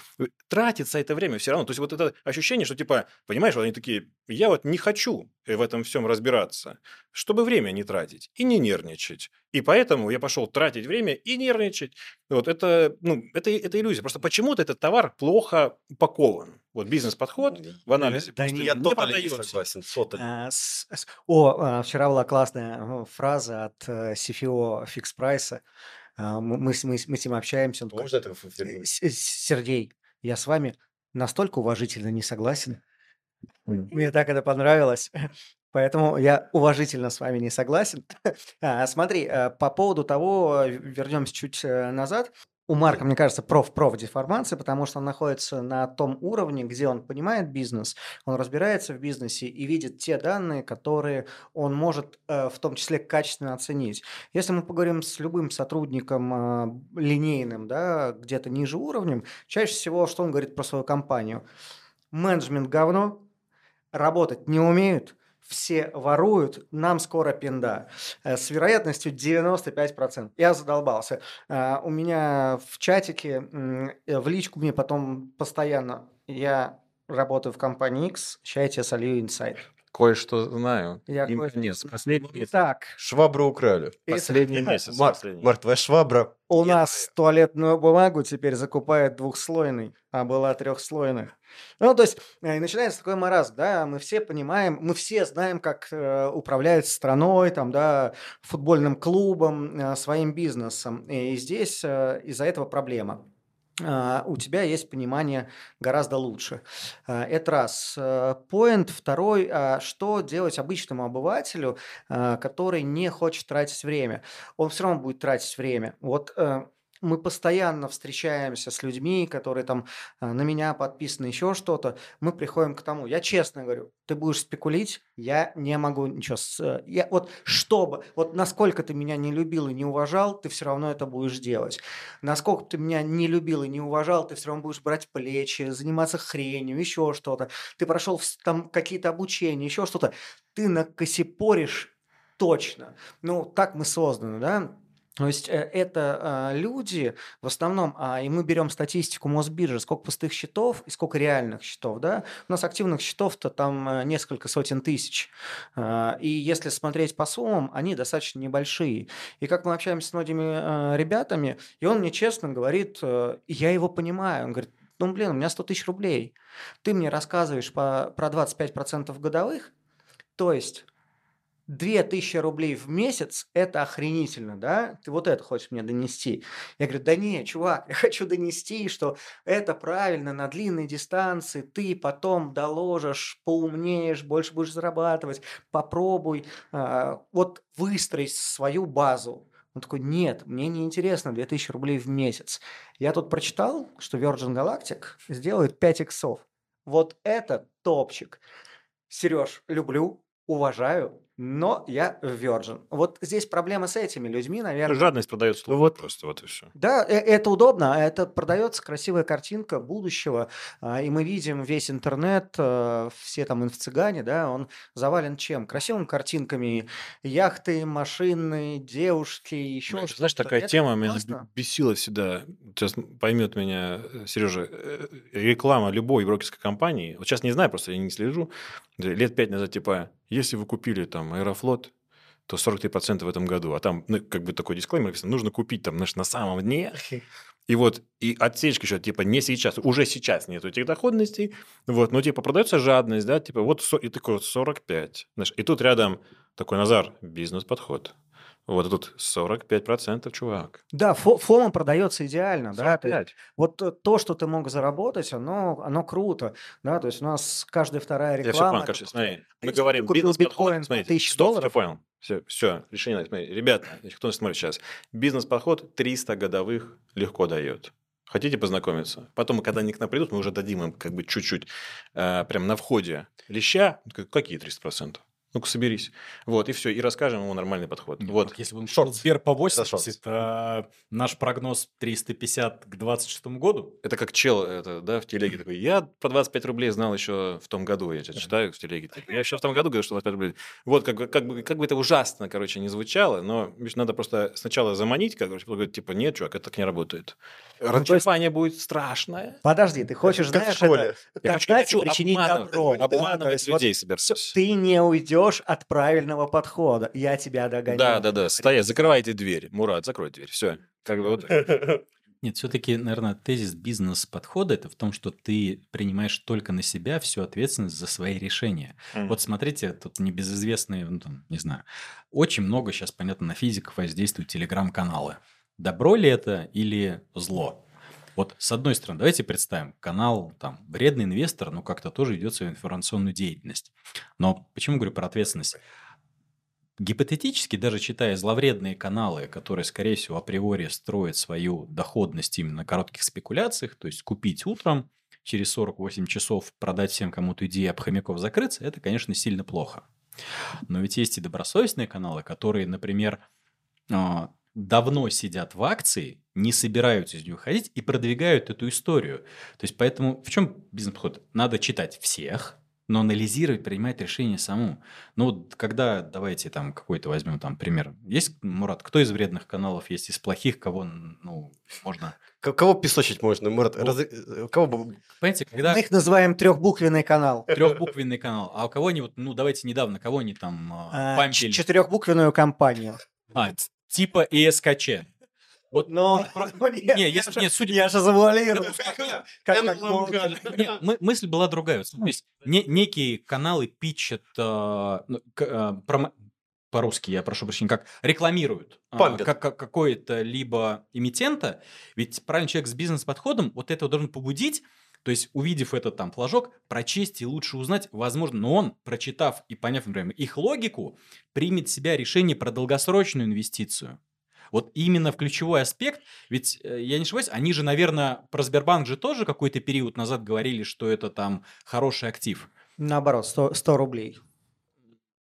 тратится это время все равно. То есть вот это ощущение, что типа, понимаешь, вот они такие, я вот не хочу в этом всем разбираться, чтобы время не тратить и не нервничать. И поэтому я пошел тратить время и нервничать. Вот это, ну, это, это иллюзия. Просто почему-то этот товар плохо упакован. Вот бизнес-подход в анализе. Да, не, я не тотально согласен. А, с, с, о, а, вчера была классная э, фраза от э, CFO Fix Price. А, мы, мы, мы, мы с ним общаемся. Он Можно такой, это Сергей, я с вами настолько уважительно не согласен. Мне так это понравилось. Поэтому я уважительно с вами не согласен. А, смотри, э, по поводу того, вернемся чуть э, назад. У Марка, мне кажется, проф-проф деформация, потому что он находится на том уровне, где он понимает бизнес, он разбирается в бизнесе и видит те данные, которые он может э, в том числе качественно оценить. Если мы поговорим с любым сотрудником линейным, да, где-то ниже уровнем, чаще всего что он говорит про свою компанию? Менеджмент говно, работать не умеют – все воруют, нам скоро пинда. Э, с вероятностью 95%. Я задолбался. Э, у меня в чатике, э, в личку мне потом постоянно, я работаю в компании X, сейчас я тебе солью инсайт. Кое-что знаю. Я кое Нет, последний месяц. Так. Швабру украли. Последний месяц. Марк, Марк, твоя швабра. У нас туалетную бумагу теперь закупают двухслойной, а была трехслойная. Ну, то есть, э, начинается такой маразм, да, мы все понимаем, мы все знаем, как э, управлять страной, там, да, футбольным клубом, э, своим бизнесом. И здесь э, из-за этого проблема. Uh, у тебя есть понимание гораздо лучше. Uh, это раз. Point. Второй. Uh, что делать обычному обывателю, который не хочет тратить время? Он все равно будет тратить время. Вот мы постоянно встречаемся с людьми, которые там а, на меня подписаны, еще что-то, мы приходим к тому, я честно говорю, ты будешь спекулить, я не могу ничего, с, э, я, вот чтобы, вот насколько ты меня не любил и не уважал, ты все равно это будешь делать. Насколько ты меня не любил и не уважал, ты все равно будешь брать плечи, заниматься хренью, еще что-то. Ты прошел там какие-то обучения, еще что-то. Ты накосипоришь точно. Ну, так мы созданы, да? То есть э, это а, люди в основном, а, и мы берем статистику Мосбиржи, сколько пустых счетов и сколько реальных счетов, да, у нас активных счетов-то там э, несколько сотен тысяч, а, и если смотреть по суммам, они достаточно небольшие. И как мы общаемся с многими ребятами, и он мне честно говорит, э, я его понимаю, он говорит, ну, блин, у меня 100 тысяч рублей, ты мне рассказываешь по, про 25% годовых, то есть 2000 рублей в месяц – это охренительно, да? Ты вот это хочешь мне донести? Я говорю, да не, чувак, я хочу донести, что это правильно на длинной дистанции, ты потом доложишь, поумнеешь, больше будешь зарабатывать, попробуй э, вот выстроить свою базу. Он такой, нет, мне не интересно 2000 рублей в месяц. Я тут прочитал, что Virgin Galactic сделает 5 иксов. Вот это топчик. Сереж, люблю, уважаю, но я Virgin. Вот здесь проблема с этими людьми, наверное. Жадность продается Ну вот. просто, вот и все. Да, э- это удобно, а это продается красивая картинка будущего, а, и мы видим весь интернет, э, все там инфо-цыгане, да, он завален чем? Красивыми картинками, яхты, машины, девушки, еще Знаешь, что-то. такая Это тема меня классно. бесила всегда. Сейчас поймет меня Сережа. Реклама любой брокерской компании. Вот сейчас не знаю, просто я не слежу. Лет пять назад, типа, если вы купили там Аэрофлот, то 43% в этом году. А там, ну, как бы такой дисклеймер написано, нужно купить там, знаешь, на самом дне. И вот, и отсечка еще, типа, не сейчас, уже сейчас нету этих доходностей. Вот, но, типа, продается жадность, да, типа, вот, и такой вот 45. Знаешь, и тут рядом такой Назар, бизнес-подход. Вот, тут 45%, чувак. Да, фо- фома продается идеально, да, то есть 45. Вот то, что ты мог заработать, оно, оно круто, да, то есть у нас каждая вторая Я все реклама. понял, короче, смотри. Мы если ты говорим бизнес-подход. биткоин Смотрите, 1000 стоп, долларов. я понял. Все, все, решение. Смотри, ребята, кто нас смотрит сейчас, бизнес-подход 300 годовых легко дает. Хотите познакомиться? Потом, когда они к нам придут, мы уже дадим им как бы чуть-чуть э, прям на входе леща. Какие 300%? Ну-ка, соберись. Вот, и все. И расскажем ему нормальный подход. Не, вот. Если бы он шел Сбер по Это 80, шорт. это наш прогноз 350 к 26 году. Это как чел, это, да, в телеге такой, я по 25 рублей знал еще в том году, я тебя читаю в телеге. типа, Я еще в том году говорю, что 25 рублей. Вот, как, бы- как, бы, как бы это ужасно, короче, не звучало, но видишь, надо просто сначала заманить, короче, говорить, типа, нет, чувак, это так не работает. Ну, Разочарование будет страшное. Подожди, ты хочешь, знаешь, это, Я хочу, причинить обманывать, добро. обманывать людей, всё, собираюсь. ты не уйдешь от правильного подхода. Я тебя догоняю. Да, да, да, стоять, закрывайте дверь. Мурат, закрой дверь, все. Как бы вот. Нет, все-таки, наверное, тезис бизнес-подхода это в том, что ты принимаешь только на себя всю ответственность за свои решения. Вот смотрите, тут небезызвестные, ну, там, не знаю, очень много сейчас, понятно, на физиков воздействуют телеграм-каналы. Добро ли это или зло? Вот с одной стороны, давайте представим, канал там вредный инвестор, ну как-то тоже идет свою информационную деятельность. Но почему говорю про ответственность? Гипотетически, даже читая зловредные каналы, которые, скорее всего, априори строят свою доходность именно на коротких спекуляциях, то есть купить утром, через 48 часов продать всем кому-то идею об хомяков закрыться, это, конечно, сильно плохо. Но ведь есть и добросовестные каналы, которые, например, а, давно сидят в акции, не собираются из нее ходить и продвигают эту историю. То есть поэтому в чем бизнес-подход? Надо читать всех, но анализировать, принимать решения саму. Ну вот когда, давайте там какой-то возьмем там пример. Есть, Мурат, кто из вредных каналов есть, из плохих, кого, ну, можно... Кого песочить можно, Мурат? Ну. Раз- Кого бы... Понимаете, когда Мы их называем трехбуквенный канал. трехбуквенный канал, а у кого-нибудь, ну, давайте недавно, кого они там а, А, пампили? Четырехбуквенную компанию. А, типа ИСКЧ. Вот Но... Не, если- нет, судя Я же завуалировал. Мысль была другая. То есть не- некие каналы питчат а, ну, промо- по-русски, я прошу прощения, как рекламируют а, как, как- какое-то либо эмитента, ведь правильный человек с бизнес-подходом вот этого должен побудить, то есть, увидев этот там флажок, прочесть и лучше узнать, возможно, но он, прочитав и поняв, например, их логику, примет в себя решение про долгосрочную инвестицию. Вот именно в ключевой аспект, ведь, э, я не ошибаюсь, они же, наверное, про Сбербанк же тоже какой-то период назад говорили, что это там хороший актив. Наоборот, 100, 100 рублей.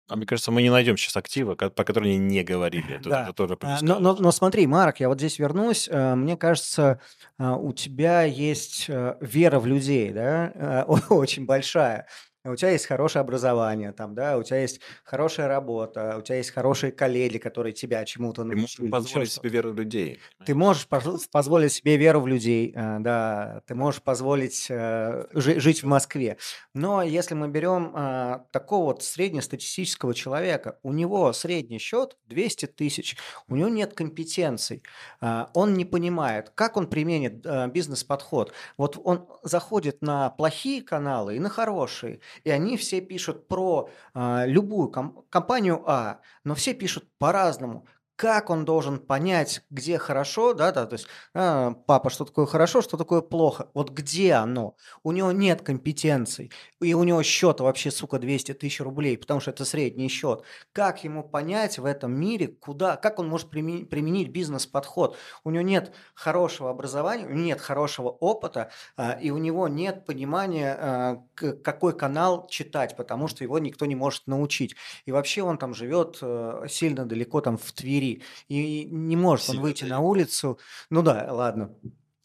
А мне кажется, мы не найдем сейчас актива, по которым они не говорили. Это, Да. это тоже А. Но, но- но смотри, Марк, я вот здесь вернусь. Э, Мне кажется, э, у тебя есть вера в людей, да, очень большая. У тебя есть хорошее образование, там, да, у тебя есть хорошая работа, у тебя есть хорошие коллеги, которые тебя чему-то Ты можешь научили, позволить себе веру людей. Ты можешь поз- позволить себе веру в людей, да, ты можешь позволить э, жи- жить в Москве. Но если мы берем э, такого вот среднестатистического человека, у него средний счет 200 тысяч, у него нет компетенций, э, он не понимает, как он применит бизнес-подход. Вот он заходит на плохие каналы и на хорошие, и они все пишут про э, любую ком- компанию А, но все пишут по-разному как он должен понять, где хорошо, да, да, то есть, а, папа, что такое хорошо, что такое плохо, вот где оно? У него нет компетенций, и у него счет вообще, сука, 200 тысяч рублей, потому что это средний счет. Как ему понять в этом мире, куда, как он может применить, бизнес-подход? У него нет хорошего образования, нет хорошего опыта, а, и у него нет понимания, а, какой канал читать, потому что его никто не может научить. И вообще он там живет э, сильно далеко, там в Твери, и не может он выйти на улицу. Ну да, ладно.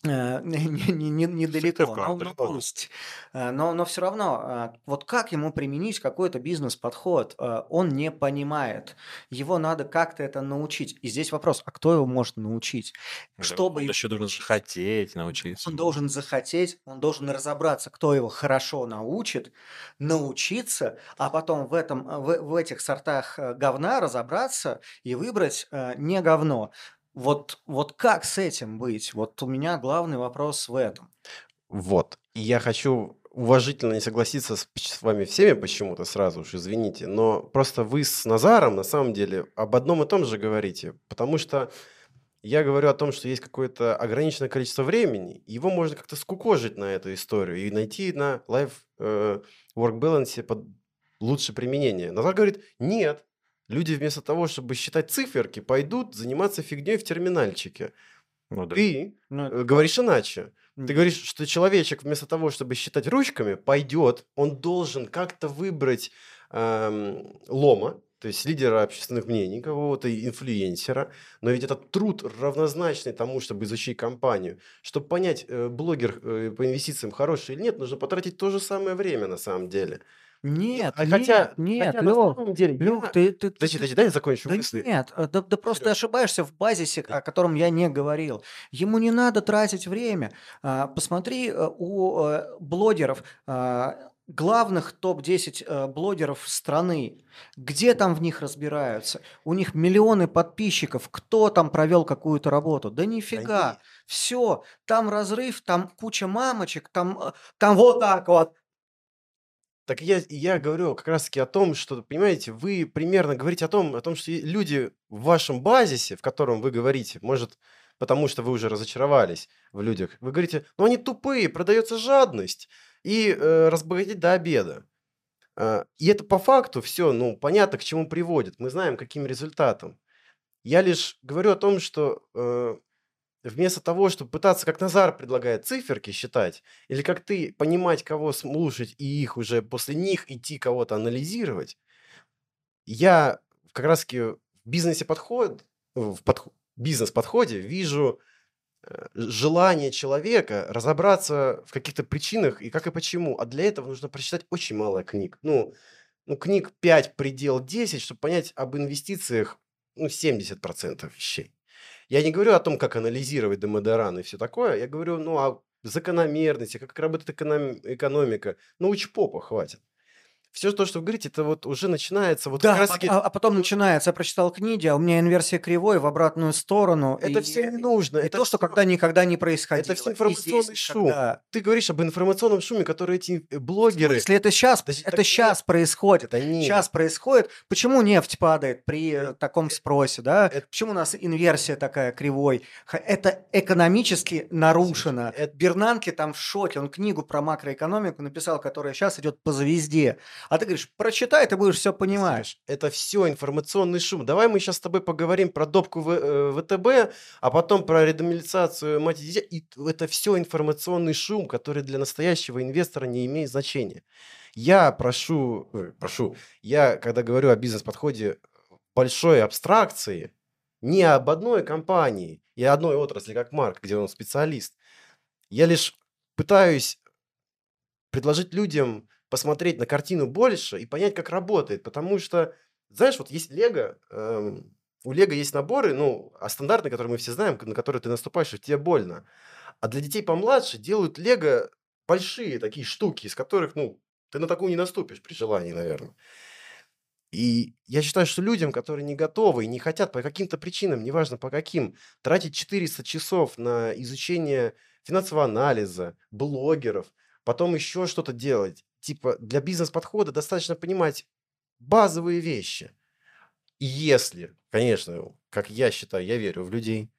Э, не- не- не- Недалеко, Сыктывкар далеко. пусть. Э, но, но все равно, э, вот как ему применить какой-то бизнес-подход, э, он не понимает. Его надо как-то это научить. И здесь вопрос, а кто его может научить? Чтобы Он еще должен захотеть научиться. он должен захотеть, он должен разобраться, кто его хорошо научит, научиться, а потом в, этом, в, в этих сортах говна разобраться и выбрать не говно. Вот, вот как с этим быть? Вот у меня главный вопрос в этом. Вот. И я хочу уважительно не согласиться с, с вами всеми почему-то сразу уж, извините, но просто вы с Назаром на самом деле об одном и том же говорите, потому что я говорю о том, что есть какое-то ограниченное количество времени, его можно как-то скукожить на эту историю и найти на life э, work balance под лучшее применение. Назар говорит, нет, люди вместо того, чтобы считать циферки, пойдут заниматься фигней в терминальчике. Ну да. Ты Ну, э, говоришь иначе. Ты говоришь, что человечек вместо того, чтобы считать ручками, пойдет, он должен как-то выбрать эм, лома, то есть лидера общественных мнений, какого-то инфлюенсера, но ведь этот труд равнозначный тому, чтобы изучить компанию. Чтобы понять, э, блогер э, по инвестициям хороший или нет, нужно потратить то же самое время на самом деле. Нет, нет, хотя, нет, хотя на Лёх, самом деле... Лёх, я- ты, ты, ты- Подожди, подожди, дай я закончу Да мысли. нет, э, да, да просто ты ошибаешься в базисе, о котором я не говорил. Ему не надо тратить время. А, Посмотри э, у э, блогеров, а, главных топ-10 э, блогеров страны, где там в них разбираются? У них миллионы подписчиков, кто там провел какую-то работу? Да Да нифига. нет. Все, там разрыв, там куча мамочек, там, там вот так вот. Так я, я говорю как раз-таки о том, что, понимаете, вы примерно говорите о том, о том, что люди в вашем базисе, в котором вы говорите, может, потому что вы уже разочаровались в людях, вы говорите, ну они тупые, продается жадность и э, разбогатеть до обеда. А, и это по факту все, ну, понятно, к чему приводит. Мы знаем, каким результатом. Я лишь говорю о том, что э, вместо того, чтобы пытаться, как Назар предлагает, циферки считать, или как ты понимать, кого слушать, и их уже после них идти кого-то анализировать, я как раз-таки в бизнесе подход, в подх- бизнес-подходе вижу э, желание человека разобраться в каких-то причинах и как и почему. А для этого нужно прочитать очень мало книг. Ну, ну книг 5, предел 10, чтобы понять об инвестициях ну, 70% вещей. Я не говорю о том, как анализировать демодеран и все такое. Я говорю, ну, о закономерности, как работает эконом- экономика. Науч попа хватит. Все то, что вы говорите, это вот уже начинается вот Да, как раз а, таки... а потом начинается, я прочитал книги, а у меня инверсия кривой в обратную сторону. Это и- все не нужно. И это то, что всё- когда никогда не происходило. Это все информационный здесь шум. никогда. Ты говоришь об информационном шуме, который эти э, блогеры... Если это сейчас, это так сейчас происходит. Да нет. Сейчас происходит. Почему нефть падает при э, таком спросе, да? это- Почему у нас инверсия такая кривой? Это экономически нарушено. это- Бернанке там в шоке. Он книгу про макроэкономику написал, которая сейчас идет по звезде. А ты говоришь, прочитай, ты будешь все понимать. Сереж, Это все информационный шум. Давай мы сейчас с тобой поговорим про допку в, э, ВТБ, а потом про редомилизацию мать и дитя. И это все информационный шум, который для настоящего инвестора не имеет значения. Я прошу, ой, прошу, я когда говорю о бизнес-подходе большой абстракции, не об одной компании и одной отрасли, как Марк, где он специалист. Я лишь пытаюсь предложить людям посмотреть на картину больше и понять, как работает. Потому что, знаешь, вот есть Лего, эм, у Лего есть наборы, ну, а стандартные, которые мы все знаем, на которые ты наступаешь, и тебе больно. А для детей помладше делают Лего большие такие штуки, из которых, ну, ты на такую не наступишь при желании, наверное. И я считаю, что людям, которые не готовы и не хотят по каким-то причинам, неважно по каким, тратить 400 часов на изучение финансового анализа, блогеров, потом еще что-то делать. Типа для бизнес-подхода достаточно понимать базовые вещи. Если, конечно, как я считаю, я верю в людей,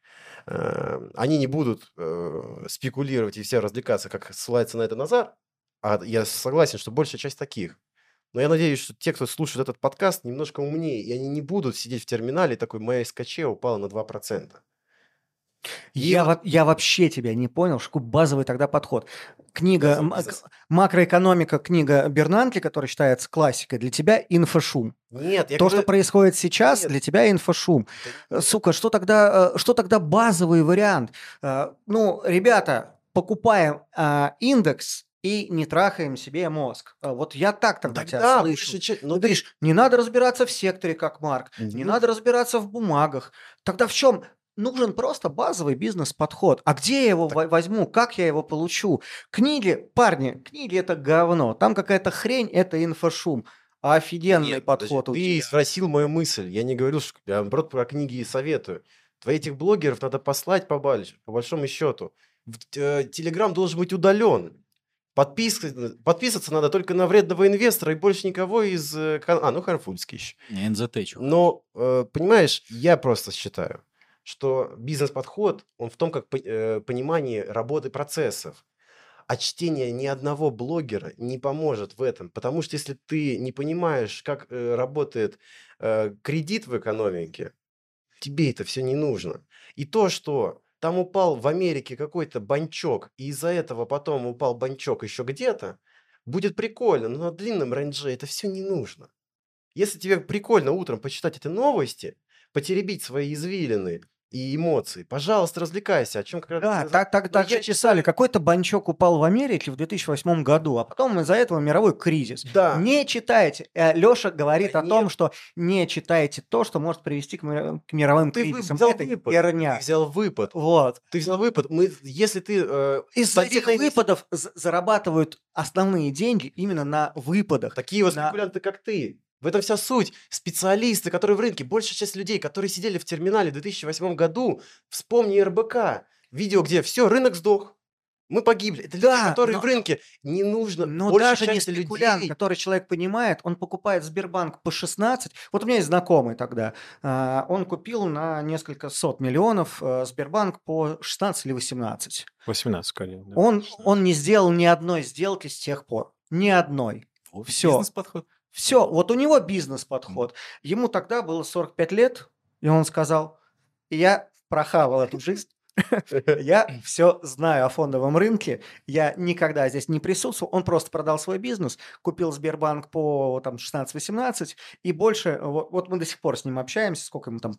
э, они не будут э, спекулировать и все развлекаться, как ссылается на это Назар, а я согласен, что большая часть таких. Но я надеюсь, что те, кто слушает этот подкаст, немножко умнее, и они не будут сидеть в терминале, такой, моя СКЧ упала на 2%. Я, вот- во- я вообще тебя не понял, что какой базовый тогда подход. Книга «Макроэкономика», книга Бернанки, которая считается классикой, для тебя инфошум. Нет, я То, говорю, что происходит сейчас, Нет. для тебя инфошум. да Э, Сука, что тогда, э, что тогда базовый вариант? Э, Ну, ребята, покупаем а, индекс и не трахаем себе мозг. Вот я так тогда тебя Тогда слышу. большая часть- Ну, ты говоришь, не надо разбираться в секторе, как Марк, не Ну, надо разбираться в бумагах. Тогда в чем? Нужен просто базовый бизнес-подход. А где я его Так- во- возьму? Как я его получу? Книги, парни, книги это говно. Там какая-то хрень, это инфошум. А офигенный Нет, подожди, подход у Ты тебя. спросил мою мысль. Я не говорил, что я наоборот про книги и советую. Твоих этих блогеров надо послать по, больш- по большому счету. В- э, Телеграм должен быть удален. Подписываться, подписываться надо только на вредного инвестора и больше никого из... э, А, ну, Харфульский еще. Не, НЗТ. Но, э, понимаешь, я просто считаю, что бизнес-подход, он в том, как э, понимание работы процессов. А чтение ни одного блогера не поможет в этом. Потому что если ты не понимаешь, как э, работает э, кредит в экономике, тебе это все не нужно. И то, что там упал в Америке какой-то банчок, и из-за этого потом упал банчок еще где-то, будет прикольно, но на длинном рейндже это все не нужно. Если тебе прикольно утром почитать эти новости, потеребить свои извилины и эмоции, пожалуйста, развлекайся. О чем как раз Да, так, так, так я же писали. Какой-то банчок упал в Америке в 2008 году, а потом из-за этого мировой кризис. Да. Не читайте. Леша говорит Да о том, нет. что не читайте то, что может привести к, к мировым Ты кризисам. взял Это выпад. херня. Ты взял выпад. Вот. Ты взял выпад. Мы, если ты... э, Из этих инвести- выпадов зарабатывают основные деньги именно на выпадах. Такие вот на- спекулянты, как ты. В этом вся суть. Специалисты, которые в рынке, большая часть людей, которые сидели в терминале в 2008 году, вспомни РБК. Видео, где все, рынок сдох. Мы погибли. Это люди, Да, которые но- в рынке. Не нужно Но даже не спекулянт, людей. который человек понимает, он покупает Сбербанк по 16. Вот у меня есть знакомый тогда. а, Он купил на несколько сот миллионов э, Сбербанк по 16 или 18. 18, конечно. да. Он, он не сделал ни одной сделки с тех пор. Ни одной. Вот всё. Бизнес-подход. Все, вот у него бизнес-подход. Ему тогда было 45 лет, и он сказал, я прохавал эту жизнь, я все знаю о фондовом рынке, я никогда здесь не присутствовал, он просто продал свой бизнес, купил Сбербанк по там 16-18, и больше, вот, вот мы до сих пор с ним общаемся, сколько ему там,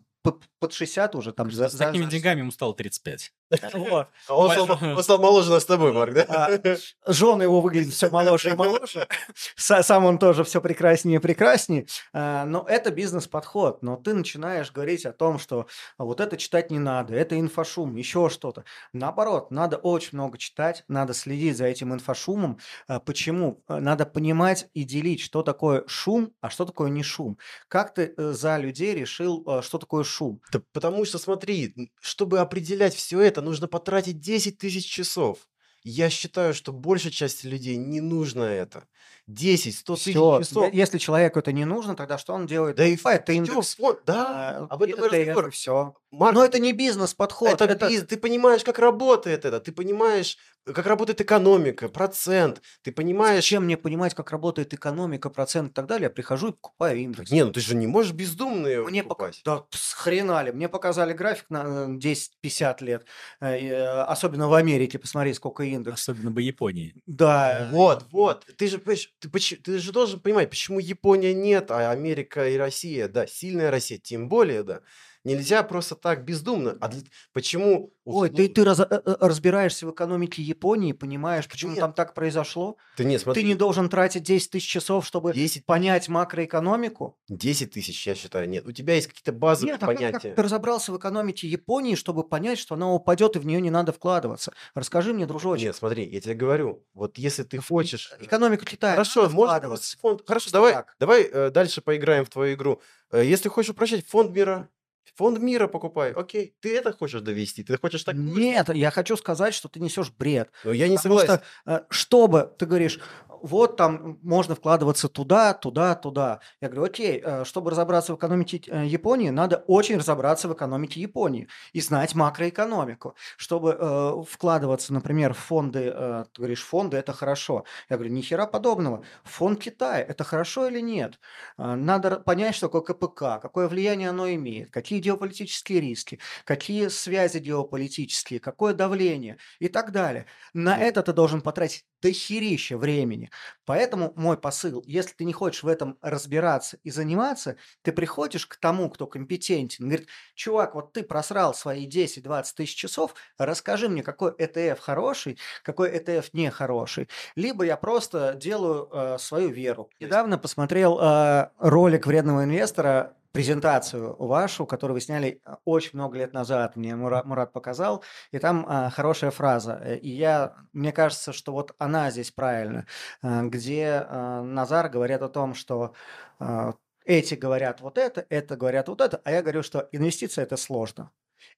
под 60 уже там. за- С за- такими за- деньгами ему стало 35. Вот. А он, стал, моложе нас с тобой, Марк, да? А, Жены его выглядят все моложе и моложе. Са- Сам он тоже все прекраснее и прекраснее. А, Но это бизнес-подход. Но ты начинаешь говорить о том, что вот это читать не надо, это инфошум, еще что-то. Наоборот, надо очень много читать, надо следить за этим инфошумом. А, Почему? А, Надо понимать и делить, что такое шум, а что такое не шум. Как ты э, за людей решил, э, что такое шум? Да потому что, смотри, чтобы определять все это, нужно потратить 10 тысяч часов. Я считаю, что большей части людей не нужно это. 10, 100 тысяч часов. Если человеку это не нужно, тогда что он делает? Да и всё, индекс. вот, да, А, об этом и это- разговор. все. Марк, Но это не бизнес-подход. это, это- биз- ты понимаешь, как работает это, ты понимаешь, как работает экономика, процент, ты понимаешь... Зачем мне понимать, как работает экономика, процент и так далее? Я прихожу и покупаю индекс. Не, ну ты же не можешь бездумно его Мне покупать. Да с хрена ли? Мне показали график на э, 10-50 лет. Э, э, Особенно в Америке. Посмотри, сколько индекс. Особенно бы Японии. Да. Вот, вот. Ты же, ты, ты же должен понимать, почему Япония нет, а Америка и Россия, да, сильная Россия, тем более, да. Нельзя просто так бездумно. А для- почему? Ой, ну, ты, ты раз- э, э, разбираешься в экономике Японии, понимаешь, почему Нет. там так произошло? Ты не, смотри, Ты не должен тратить 10 тысяч часов, чтобы 10, понять макроэкономику? 10 тысяч, я считаю, нет. У тебя есть какие-то базовые Нет, а как, как понятия. ты разобрался в экономике Японии, чтобы понять, что она упадет и в нее не надо вкладываться? Расскажи мне, дружочек. Нет, смотри, я тебе говорю, вот если ты хочешь... э, Экономику Китая Хорошо, можно вкладываться? фонд. Хорошо, давай, так. давай э, дальше поиграем в твою игру. Э, если хочешь упрощать, фонд мира. Фонд мира покупай. Окей, ты это хочешь довести? Ты хочешь так? Нет, я хочу сказать, что ты несешь бред. Но я не Потому согласен. что, э, чтобы, ты говоришь, вот там можно вкладываться туда, туда, туда. Я говорю, окей, э, чтобы разобраться в экономике э, Японии, надо очень разобраться в экономике Японии и знать макроэкономику. Чтобы э, вкладываться, например, в фонды, э, ты говоришь, фонды – это хорошо. Я говорю, ни хера подобного. Фонд Китая – это хорошо или нет? Э, Надо понять, что такое КПК, какое влияние оно имеет, какие геополитические риски, какие связи геополитические, какое давление и так далее. На это ты должен потратить дохерища времени. Поэтому мой посыл, если ты не хочешь в этом разбираться и заниматься, ты приходишь к тому, кто компетентен, говорит, чувак, вот ты просрал свои 10-20 тысяч часов, расскажи мне, какой ETF хороший, какой ETF нехороший. Либо я просто делаю э, свою веру. Недавно посмотрел э, ролик вредного инвестора, презентацию вашу, которую вы сняли э, очень много лет назад, мне Мура- Мурат показал, и там а, хорошая фраза, э, и я, мне кажется, что вот она здесь правильно, а, где а, Назар говорит о том, что а, эти говорят вот это, это говорят вот это, а я говорю, что инвестиция это сложно.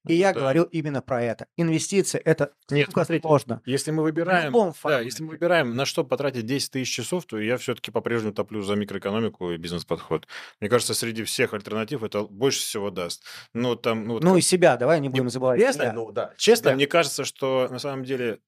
И я Да. говорю именно про это. Инвестиции это Нет, смотрите, сложно. Если мы выбираем, да, если мы выбираем, на что потратить 10 тысяч часов, то я все-таки по-прежнему топлю за микроэкономику и бизнес-подход. Мне кажется, среди всех альтернатив это больше всего даст. Ну, там, ну, вот Ну как- и себя, давай не будем забывать. Честно, себя. Ну да. Честно, себя. мне кажется, что на самом деле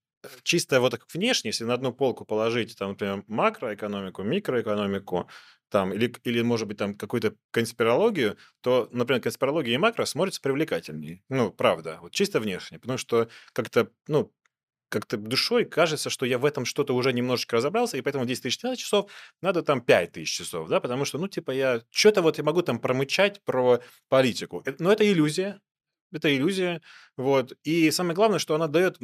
чисто вот так внешне, если на одну полку положить, там, например, макроэкономику, микроэкономику, там, или, или, может быть, там, какую-то конспирологию, то, например, конспирология и макро смотрятся привлекательнее. Ну, правда, вот чисто внешне. Потому что как-то, ну, как-то душой кажется, что я в этом что-то уже немножечко разобрался, и поэтому 10 тысяч часов надо там 5 тысяч часов, да, потому что, ну, типа, я что-то вот я могу там промычать про политику. Э, Но это иллюзия, это иллюзия, вот. И самое главное, что она дает...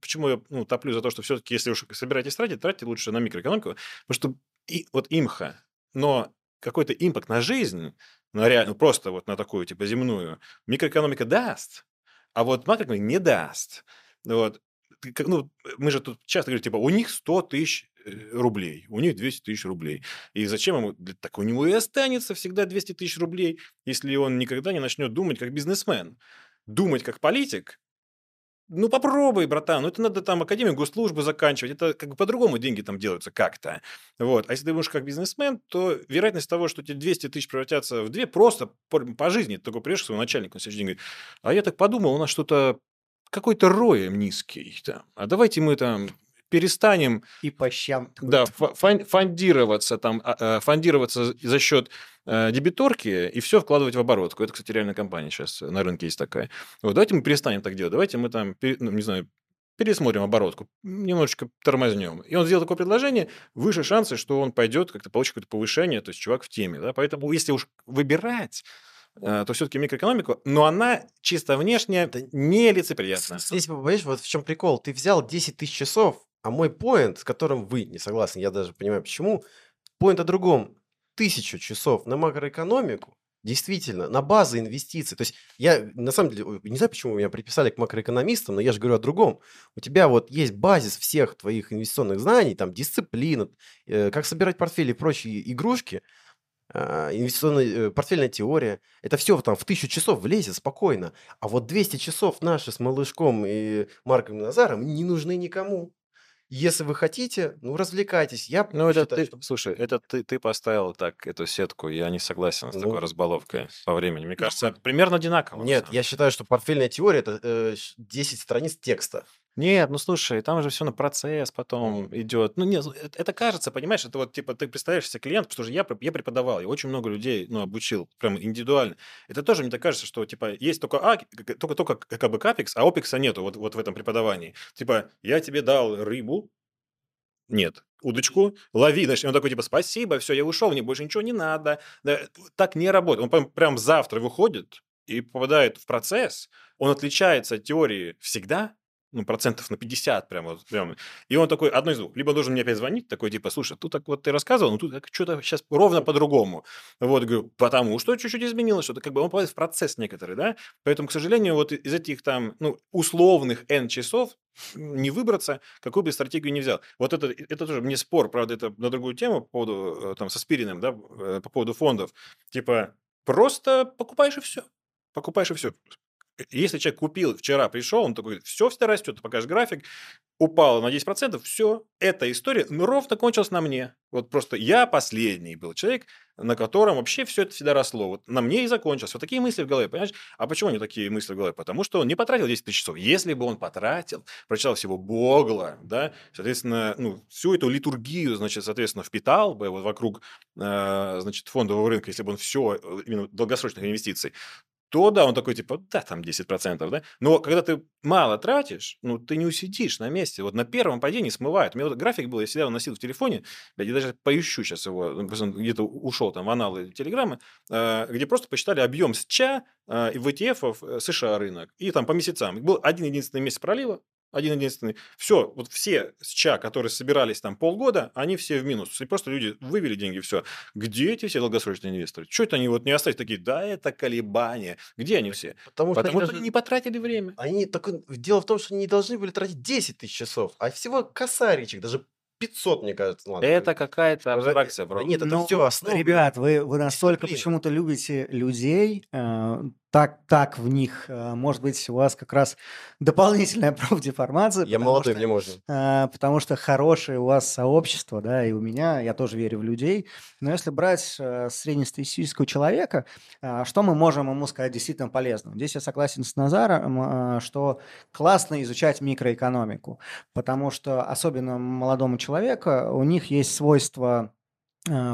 Почему я ну, топлю за то, что все-таки, если уж собираетесь тратить, тратьте лучше на микроэкономику, потому что и, вот имха, но какой-то импакт на жизнь, на реально, просто вот на такую, типа, земную, микроэкономика даст, а вот макроэкономика не даст. Вот. Ну, мы же тут часто говорим, типа, у них 100 тысяч э, рублей, у них 200 тысяч рублей. И зачем ему? Так у него и останется всегда 200 тысяч рублей, если он никогда не начнет думать как бизнесмен. Думать как политик, ну попробуй, братан, ну это надо там Академию госслужбы заканчивать, это как бы по-другому деньги там делаются как-то. Вот. А если ты будешь как бизнесмен, то вероятность того, что тебе 200 тысяч превратятся в две, просто по, по жизни. Ты такой приедешь к своему начальнику на следующий день, говорит, а я так подумал, у нас что-то какой-то роем низкий. Там. А давайте мы там перестанем И по щам. да, фон- фондироваться, там, а, а, фондироваться за счет э, дебиторки и все вкладывать в оборотку. Это, кстати, реальная компания сейчас на рынке есть такая. Вот, давайте мы перестанем так делать. Давайте мы там, ну, не знаю, пересмотрим оборотку, немножечко тормознем. И он сделал такое предложение, выше шансы, что он пойдет, как-то получит какое-то повышение, то есть чувак в теме. Да? Поэтому если уж выбирать, э, то все-таки микроэкономику, но она чисто внешне нелицеприятна. Здесь, понимаешь, вот в чем прикол. Ты взял 10 тысяч часов, а мой поинт, с которым вы не согласны, я даже понимаю почему, поинт о другом. Тысячу часов на макроэкономику, действительно, на базы инвестиций. То есть я, на самом деле, не знаю, почему меня приписали к макроэкономистам, но я же говорю о другом. У тебя вот есть базис всех твоих инвестиционных знаний, там, дисциплина, э, как собирать портфели и прочие игрушки, а, инвестиционная э, портфельная теория. Это все там в тысячу часов влезет спокойно. А вот 200 часов наши с Малышком и Марком Назаром не нужны никому. Если вы хотите, ну, развлекайтесь. Я Ну, это считаю, ты, что- слушай, это ты, ты поставил так эту сетку, я не согласен с Ну, такой разбаловкой по времени. Мне кажется, примерно одинаково. на Нет, я считаю, что портфельная теория – это э, ш- 10 страниц текста. Нет, ну слушай, там же все на процесс потом идет. Ну, нет, это, это кажется, понимаешь, это вот типа ты представляешь себе клиент, потому что я, я преподавал, я очень много людей, ну, обучил, прям индивидуально. Это тоже мне так кажется, что типа есть только а, только, только как бы капекс, а опекса нету вот, вот в этом преподавании. Типа я тебе дал рыбу, нет, удочку, лови, значит, он такой, типа, спасибо, все, я ушел, мне больше ничего не надо. Да, так не работает. Он прям завтра выходит, и попадает в процесс, он отличается от теории всегда, ну, процентов на 50 прямо, вот, прямо. И он такой, одно из двух. Либо должен мне опять звонить, такой, типа, слушай, тут так вот ты рассказывал, но тут как что-то сейчас ровно по-другому. Вот, говорю, потому что чуть-чуть изменилось, что-то как бы он попадает в процесс некоторый, да? Поэтому, к сожалению, вот из этих там, ну, условных N часов не выбраться, какую бы стратегию не взял. Вот это, это тоже мне спор, правда, это на другую тему по поводу, э, там, со Спириным, да, э, по поводу фондов. Типа, просто покупаешь и все. Покупаешь и все. Если человек купил, вчера пришел, он такой, все всегда растет, покажешь график, упало на 10%, все, эта история ну, ровно кончилась на мне. Вот просто я последний был человек, на котором вообще все это всегда росло. Вот на мне и закончилось. Вот такие мысли в голове, понимаешь? А почему не такие мысли в голове? Потому что он не потратил 10 тысяч часов. Если бы он потратил, прочитал всего Богла, да, соответственно, ну, всю эту литургию, значит, соответственно, впитал бы вот вокруг, э, значит, фондового рынка, если бы он все, э, именно долгосрочных инвестиций, то да, он такой, типа, да, там 10%, да. Но когда ты мало тратишь, ну, ты не усидишь на месте. Вот на первом падении смывает. У меня вот график был, я всегда носил в телефоне, я даже поищу сейчас его, ну, где-то ушел там в аналы телеграммы, э, где просто посчитали объем СЧА э, в ETF э, США рынок. И там по месяцам. Был один единственный месяц пролива, один единственный. Все, вот все СЧА, которые собирались там полгода, они все в минус. И просто люди вывели деньги, все. Где эти все долгосрочные инвесторы? Что это они вот не остались такие, да, это колебания. Где они все? Потому что, Потому они, что даже- они не потратили время. они так, дело в том, что они не должны были тратить 10 тысяч часов, а всего косаричек, даже 500, мне кажется. ладно. Это какая-то Даже- абстракция, Да бро. нет, это Ну, все основа. Ребят, вы, вы настолько почему-то любите людей, э, так, так в них, э, может быть, у вас как раз дополнительная профдеформация. Я молодой, что- мне можно. А, потому что хорошее у вас сообщество, да, и у меня, я тоже верю в людей. Но если брать э, среднестатистического человека, что мы можем ему сказать действительно полезного? Здесь я согласен с Назаром, что классно изучать микроэкономику, потому что особенно молодому человеку у них есть свойство э,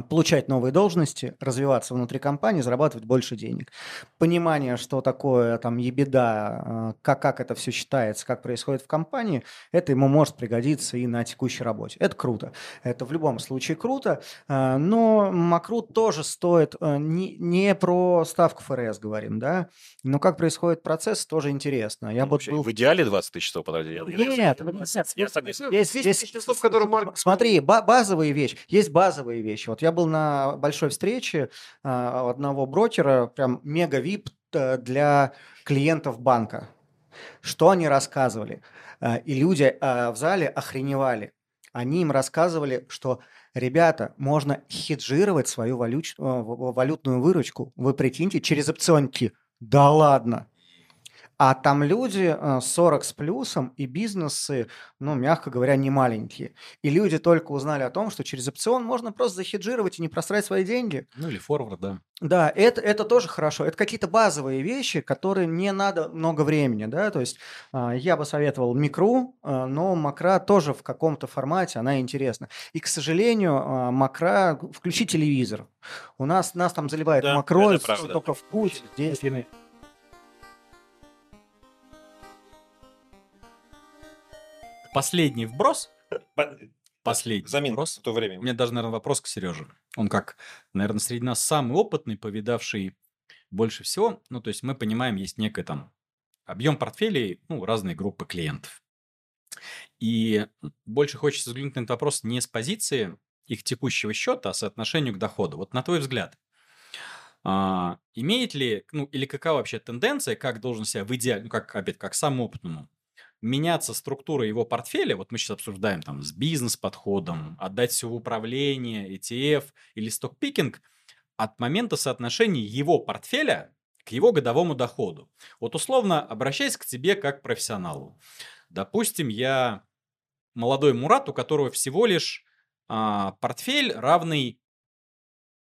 получать новые должности, развиваться внутри компании, зарабатывать больше денег. Понимание, что такое там ебеда, э, как, как это все считается, как происходит в компании, это ему может пригодиться и на текущей работе. Это круто. Это в любом случае круто. э, Но Макрут тоже стоит э, не, не про ставку ФРС говорим, да, но как происходит процесс, тоже интересно. Я вот Вообще, был В идеале 20 тысяч часов потратить. Я- нет, Я согласен. есть, 10 есть- тысяч часов, которые Смотри, ба- базовые вещи. Есть базовые вещи. Вот я был на большой встрече а, одного брокера, прям мега вип для клиентов банка. Что они рассказывали? А, И люди а, в зале охреневали. Они им рассказывали, что, ребята, можно хеджировать свою валюч- э, валютную выручку. Вы прикиньте, через опционки. Да ладно. А там люди э, 40 с плюсом и бизнесы, ну, мягко говоря, не маленькие. И люди только узнали о том, что через опцион можно просто захеджировать и не просрать свои деньги. Ну или форвард, да. Да, это, это тоже хорошо. Это какие-то базовые вещи, которые не надо много времени, да, то есть а, я бы советовал микру, а, но макра тоже в каком-то формате, она интересна. И, к сожалению, а, макра, включи телевизор. У нас, нас там заливает Да, макро, это правда. только в путь. Здесь Последний вброс. По- Последний Замин вброс. в то время. У меня даже, наверное, вопрос к Сереже. Он как, наверное, среди нас самый опытный, повидавший больше всего. Ну, то есть мы понимаем, есть некий там объем портфелей, ну, разные группы клиентов. И больше хочется взглянуть на этот вопрос не с позиции их текущего счета, а соотношению к доходу. Вот на твой взгляд, а, имеет ли, ну, или какая вообще тенденция, как должен себя в идеале, ну, как, опять, как самому опытному, меняться структура его портфеля, вот мы сейчас обсуждаем там с бизнес-подходом, отдать все в управление, ETF или стокпикинг, от момента соотношения его портфеля к его годовому доходу. Вот условно обращаясь к тебе как к профессионалу. Допустим, я молодой Мурат, у которого всего лишь а, портфель равный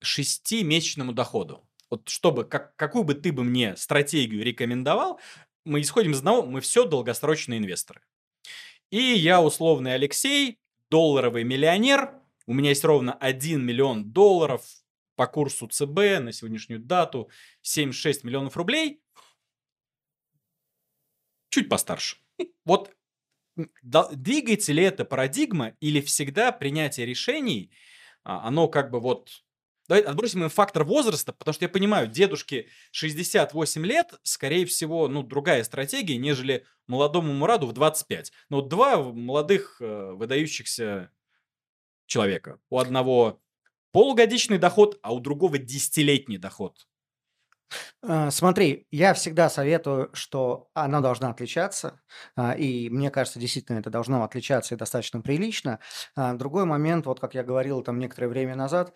шестимесячному доходу. Вот чтобы, как, какую бы ты бы мне стратегию рекомендовал, мы исходим из одного, мы все долгосрочные инвесторы. И я условный Алексей, долларовый миллионер, у меня есть ровно 1 миллион долларов по курсу ЦБ на сегодняшнюю дату 76 миллионов рублей. Чуть постарше. Вот двигается ли эта парадигма или всегда принятие решений, а, оно как бы вот Давай отбросим им фактор возраста, потому что я понимаю, дедушке 68 лет, скорее всего, ну, другая стратегия, нежели молодому Мураду в 25. Но два молодых э, выдающихся человека. У одного полугодичный доход, а у другого десятилетний доход. А, Смотри, я всегда советую, что она должна отличаться, а, и мне кажется, действительно это должно отличаться и достаточно прилично. А, Другой момент, вот как я говорил там некоторое время назад,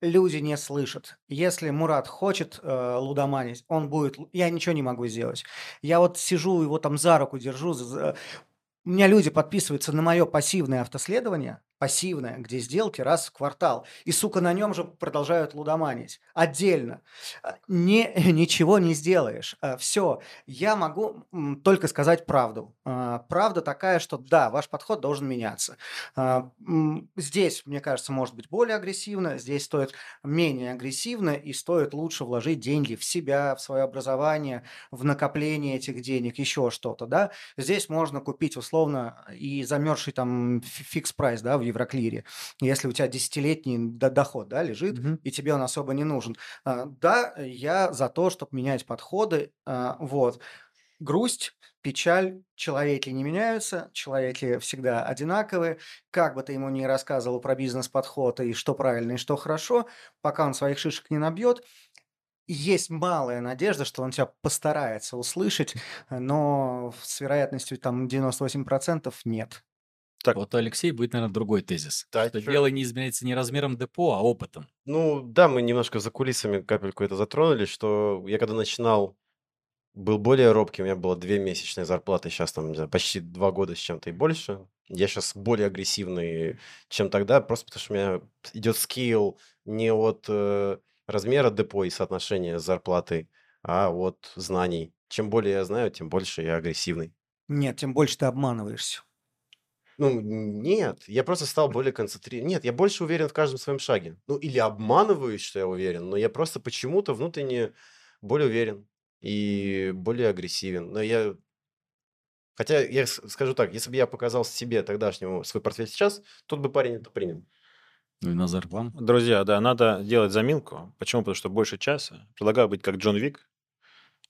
люди не слышат. Если Мурат хочет э, лудоманить, он будет... Я ничего не могу сделать. Я вот сижу, его там за руку держу. за- за- У меня люди подписываются на мое пассивное автоследование, пассивное, где сделки раз в квартал. И, сука, на нем же продолжают лудоманить. Отдельно. А, Не, ничего не сделаешь. Все. Я могу только сказать правду. А, Правда такая, что да, ваш подход должен меняться. А, Здесь, мне кажется, может быть более агрессивно, здесь стоит менее агрессивно и стоит лучше вложить деньги в себя, в свое образование, в накопление этих денег, еще что-то, да. Здесь можно купить условно и замерзший там фикс прайс, да, в Евроклире, если у тебя десятилетний до- доход, да, лежит, Мгм. и тебе он особо не нужен. А, Да, я за то, чтобы менять подходы, а, вот. Грусть, печаль, человеки не меняются, человеки всегда одинаковые. Как бы ты ему ни рассказывал про бизнес-подход и что правильно, и что хорошо, пока он своих шишек не набьет, есть малая надежда, что он тебя постарается услышать, но с вероятностью там 98% нет. Так. Вот у Алексея будет, наверное, другой тезис. Да, что чё? дело не изменяется не размером депо, а опытом. Ну, да, мы немножко за кулисами капельку это затронули, что я когда начинал, был более робкий, у меня было две месячные зарплаты, сейчас там, знаю, почти два года с чем-то и больше. Я сейчас более агрессивный, чем тогда, просто потому что у меня идет скилл не от э, размера депо и соотношения с зарплатой, а от знаний. Чем более я знаю, тем больше я агрессивный. Нет, тем больше ты обманываешься. Ну, нет, я просто стал более концентрирован. Нет, я больше уверен в каждом своем шаге. Ну, или обманываюсь, что я уверен, но я просто почему-то внутренне более уверен и более агрессивен. Но я... Хотя я скажу так, если бы я показал себе тогдашнему свой портфель сейчас, тот бы парень это принял. Ну и Назар, вам? Друзья, да, надо делать заминку. Почему? Потому что больше часа. Предлагаю быть как Джон Вик,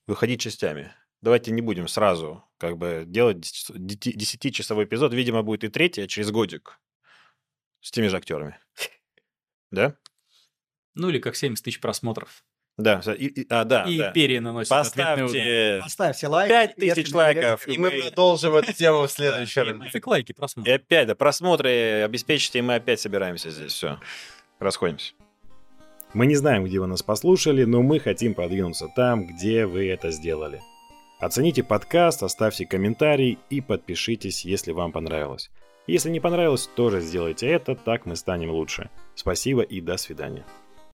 выходить частями. Давайте не будем сразу как бы делать 10-часовой эпизод. Видимо, будет и третий, а через годик с теми же актерами. Да? Ну или как 70 тысяч просмотров. Да. и- и- а, да, и да. империя наносит ответный удар. Поставьте Поставьте лайк. 5000 если не лайков. И мы продолжим эту тему в следующий раз. Нафиг лайки И просмотров. опять, да, просмотры обеспечите, и мы опять собираемся здесь. Все, расходимся. Мы не знаем, где вы нас послушали, но мы хотим продвинуться там, где вы это сделали. Оцените подкаст, оставьте комментарий и подпишитесь, если вам понравилось. Если не понравилось, тоже сделайте это, так мы станем лучше. Спасибо и до свидания.